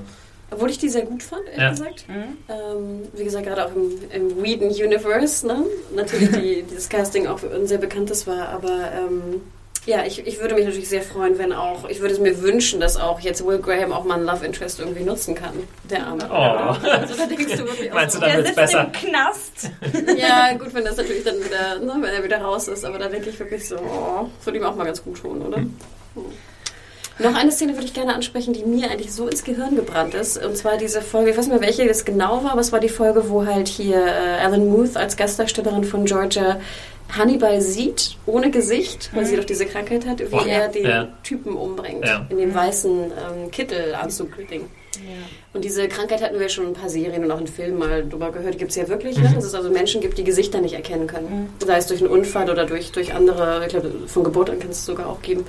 Obwohl ich die sehr gut fand, ehrlich Ja. gesagt. Ähm, wie gesagt, gerade auch im, im Whedon Universe, ne? Natürlich die, dieses Casting auch für ein sehr bekanntes war, aber ähm, ja, ich, ich würde mich natürlich sehr freuen, wenn auch, ich würde es mir wünschen, dass auch jetzt Will Graham auch mal einen Love Interest irgendwie nutzen kann, der Arme. Oh. Also da denkst du wirklich auch Meinst du so. dann- wird's besser. im Knast. Ja, gut, wenn das natürlich dann wieder, ne, wenn er wieder raus ist, aber da denke ich wirklich so, oh, das würde ihm auch mal ganz gut tun, oder? Hm. Noch eine Szene würde ich gerne ansprechen, die mir eigentlich so ins Gehirn gebrannt ist. Und zwar diese Folge, ich weiß nicht mehr, welche das genau war, aber es war die Folge, wo halt hier äh, Alan Muth als Gastdarstellerin von Georgia Hannibal sieht, ohne Gesicht, weil sie doch diese Krankheit hat, wie Oh, ja. er den Ja. Typen umbringt. Ja. In dem weißen ähm, Kittelanzug-Ding. Und diese Krankheit hatten wir schon in ein paar Serien und auch in Filmen mal drüber gehört. Gibt es ja wirklich, ne? dass es also Menschen gibt, die Gesichter nicht erkennen können. Sei es durch einen Unfall oder durch, durch andere, ich glaube, von Geburt an kann es sogar auch geben.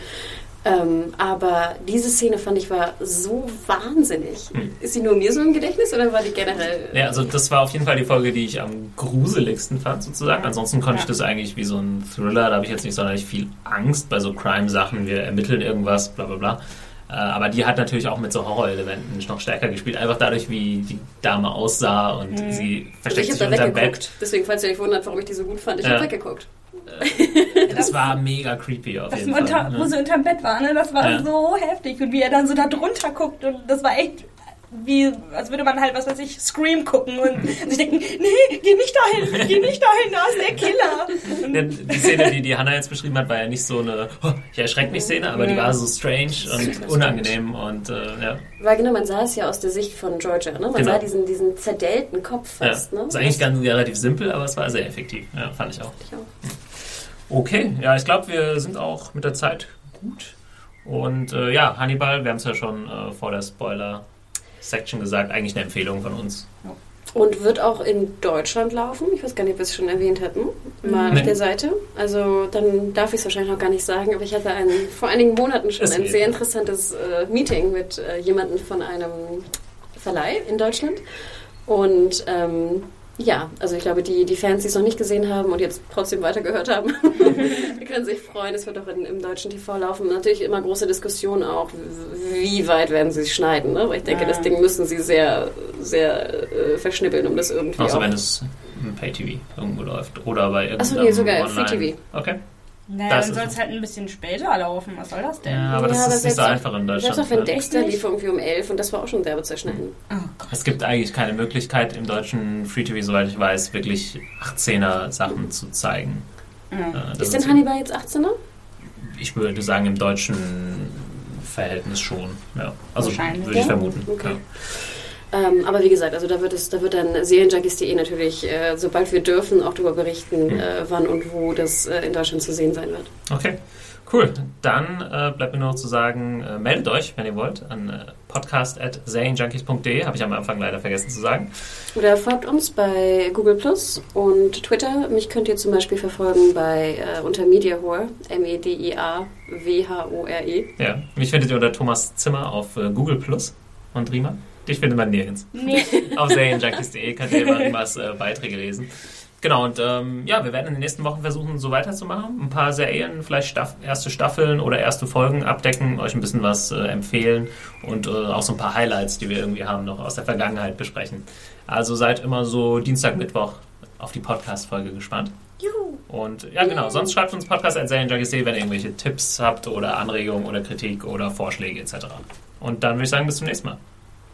Ähm, aber diese Szene fand ich war so wahnsinnig. Ist sie nur mir so im Gedächtnis oder war die generell? ja, also das war auf jeden Fall die Folge, die ich am gruseligsten fand, sozusagen. Ansonsten konnte ich Ja. das eigentlich wie so ein Thriller, da habe ich jetzt nicht sonderlich viel Angst bei so Crime-Sachen. Wir ermitteln irgendwas, bla bla bla. Äh, Aber die hat natürlich auch mit so Horrorelementen noch stärker gespielt. Einfach dadurch, wie die Dame aussah und sie Also versteckt ich sich da unterm Bett. weggeguckt. Deswegen, falls ihr euch wundert, warum ich die so gut fand, ich Ja. habe weggeguckt. Das war mega creepy auf jeden unter, Fall. Wo ne? sie unterm Bett war, ne? Das war Ja. so heftig. Und wie er dann so da drunter guckt und das war echt wie, als würde man halt, was weiß ich, Scream gucken und sich denken, nee, geh nicht dahin, geh nicht dahin, da ist der Killer. Und Ja, Die Szene, die die Hannah jetzt beschrieben hat, war ja nicht so eine oh, ich erschreck mich Szene, aber die war so strange und unangenehm und äh, ja. Weil genau, man sah es ja aus der Sicht von Georgia. Ne? Man Genau. sah diesen, diesen zerdellten Kopf ja. fast. Ne? Ist eigentlich ganz relativ simpel, aber es war sehr effektiv. Ja, fand ich auch. Ich auch. Okay, ja, ich glaube, wir sind auch mit der Zeit gut. Und äh, ja, Hannibal, wir haben es ja schon äh, vor der Spoiler-Section gesagt, eigentlich eine Empfehlung von uns. Und wird auch in Deutschland laufen. Ich weiß gar nicht, ob wir es schon erwähnt hatten. Mal Nee. auf der Seite. Also dann darf ich es wahrscheinlich noch gar nicht sagen, aber ich hatte ein, vor einigen Monaten schon ein eh. sehr interessantes äh, Meeting mit äh, jemandem von einem Verleih in Deutschland. Und ähm, ja, also ich glaube, die, die Fans, die es noch nicht gesehen haben und jetzt trotzdem weitergehört haben, die können sich freuen. Es wird auch in, im deutschen TV laufen. Natürlich immer große Diskussion auch, wie weit werden sie es schneiden. Ne? Weil ich denke, Ja. das Ding müssen sie sehr, sehr äh, verschnippeln, um das irgendwie Außer auch... wenn es im Pay-TV irgendwo läuft. Oder bei irgendeinem Achso, nee, sogar Online. Free TV. Okay. Naja, Das dann soll es halt ein bisschen später laufen. Was soll das denn? Ja, aber das Ja, aber ist nicht so einfach in Deutschland. Selbst auch wenn? Dexter lief irgendwie um 11 und das war auch schon derbe zerschnitten. Oh. Es gibt eigentlich keine Möglichkeit im deutschen Free TV, soweit ich weiß, wirklich 18er Sachen zu zeigen. Ja. Äh, das Ist denn Hannibal jetzt 18er? Ich würde sagen, im deutschen Verhältnis schon. Ja. Also würde ich vermuten. Okay. Ähm, aber wie gesagt, also da wird es, da wird dann Serienjunkies.de natürlich, äh, sobald wir dürfen, auch darüber berichten, Mhm. äh, wann und wo das äh, in Deutschland zu sehen sein wird. Okay, cool. Dann äh, bleibt mir nur noch zu sagen, äh, meldet euch, wenn ihr wollt, an äh, podcast.serienjunkies.de. Habe ich am Anfang leider vergessen zu sagen. Oder folgt uns bei Google Plus und Twitter. Mich könnt ihr zum Beispiel verfolgen bei äh, unter Mediahore, M-E-D-I-A-W-H-O-R-E. Ja, mich findet ihr unter Thomas Zimmer auf Google Plus und Rima. Dich findet man nirgends. Nee. Auf serienjunkies.de könnt ihr immer Rimas äh, Beiträge lesen. Genau, und ähm, ja, wir werden in den nächsten Wochen versuchen, so weiterzumachen. Ein paar Serien, vielleicht Staff erste Staffeln oder erste Folgen abdecken, euch ein bisschen was äh, empfehlen und äh, auch so ein paar Highlights, die wir irgendwie haben, noch aus der Vergangenheit besprechen. Also seid immer so Dienstag, Mittwoch auf die Podcast-Folge gespannt. Juhu. Und ja, genau, sonst schreibt uns podcast.serienjunkies.de, wenn ihr irgendwelche Tipps habt oder Anregungen oder Kritik oder Vorschläge etc. Und dann würde ich sagen, bis zum nächsten Mal.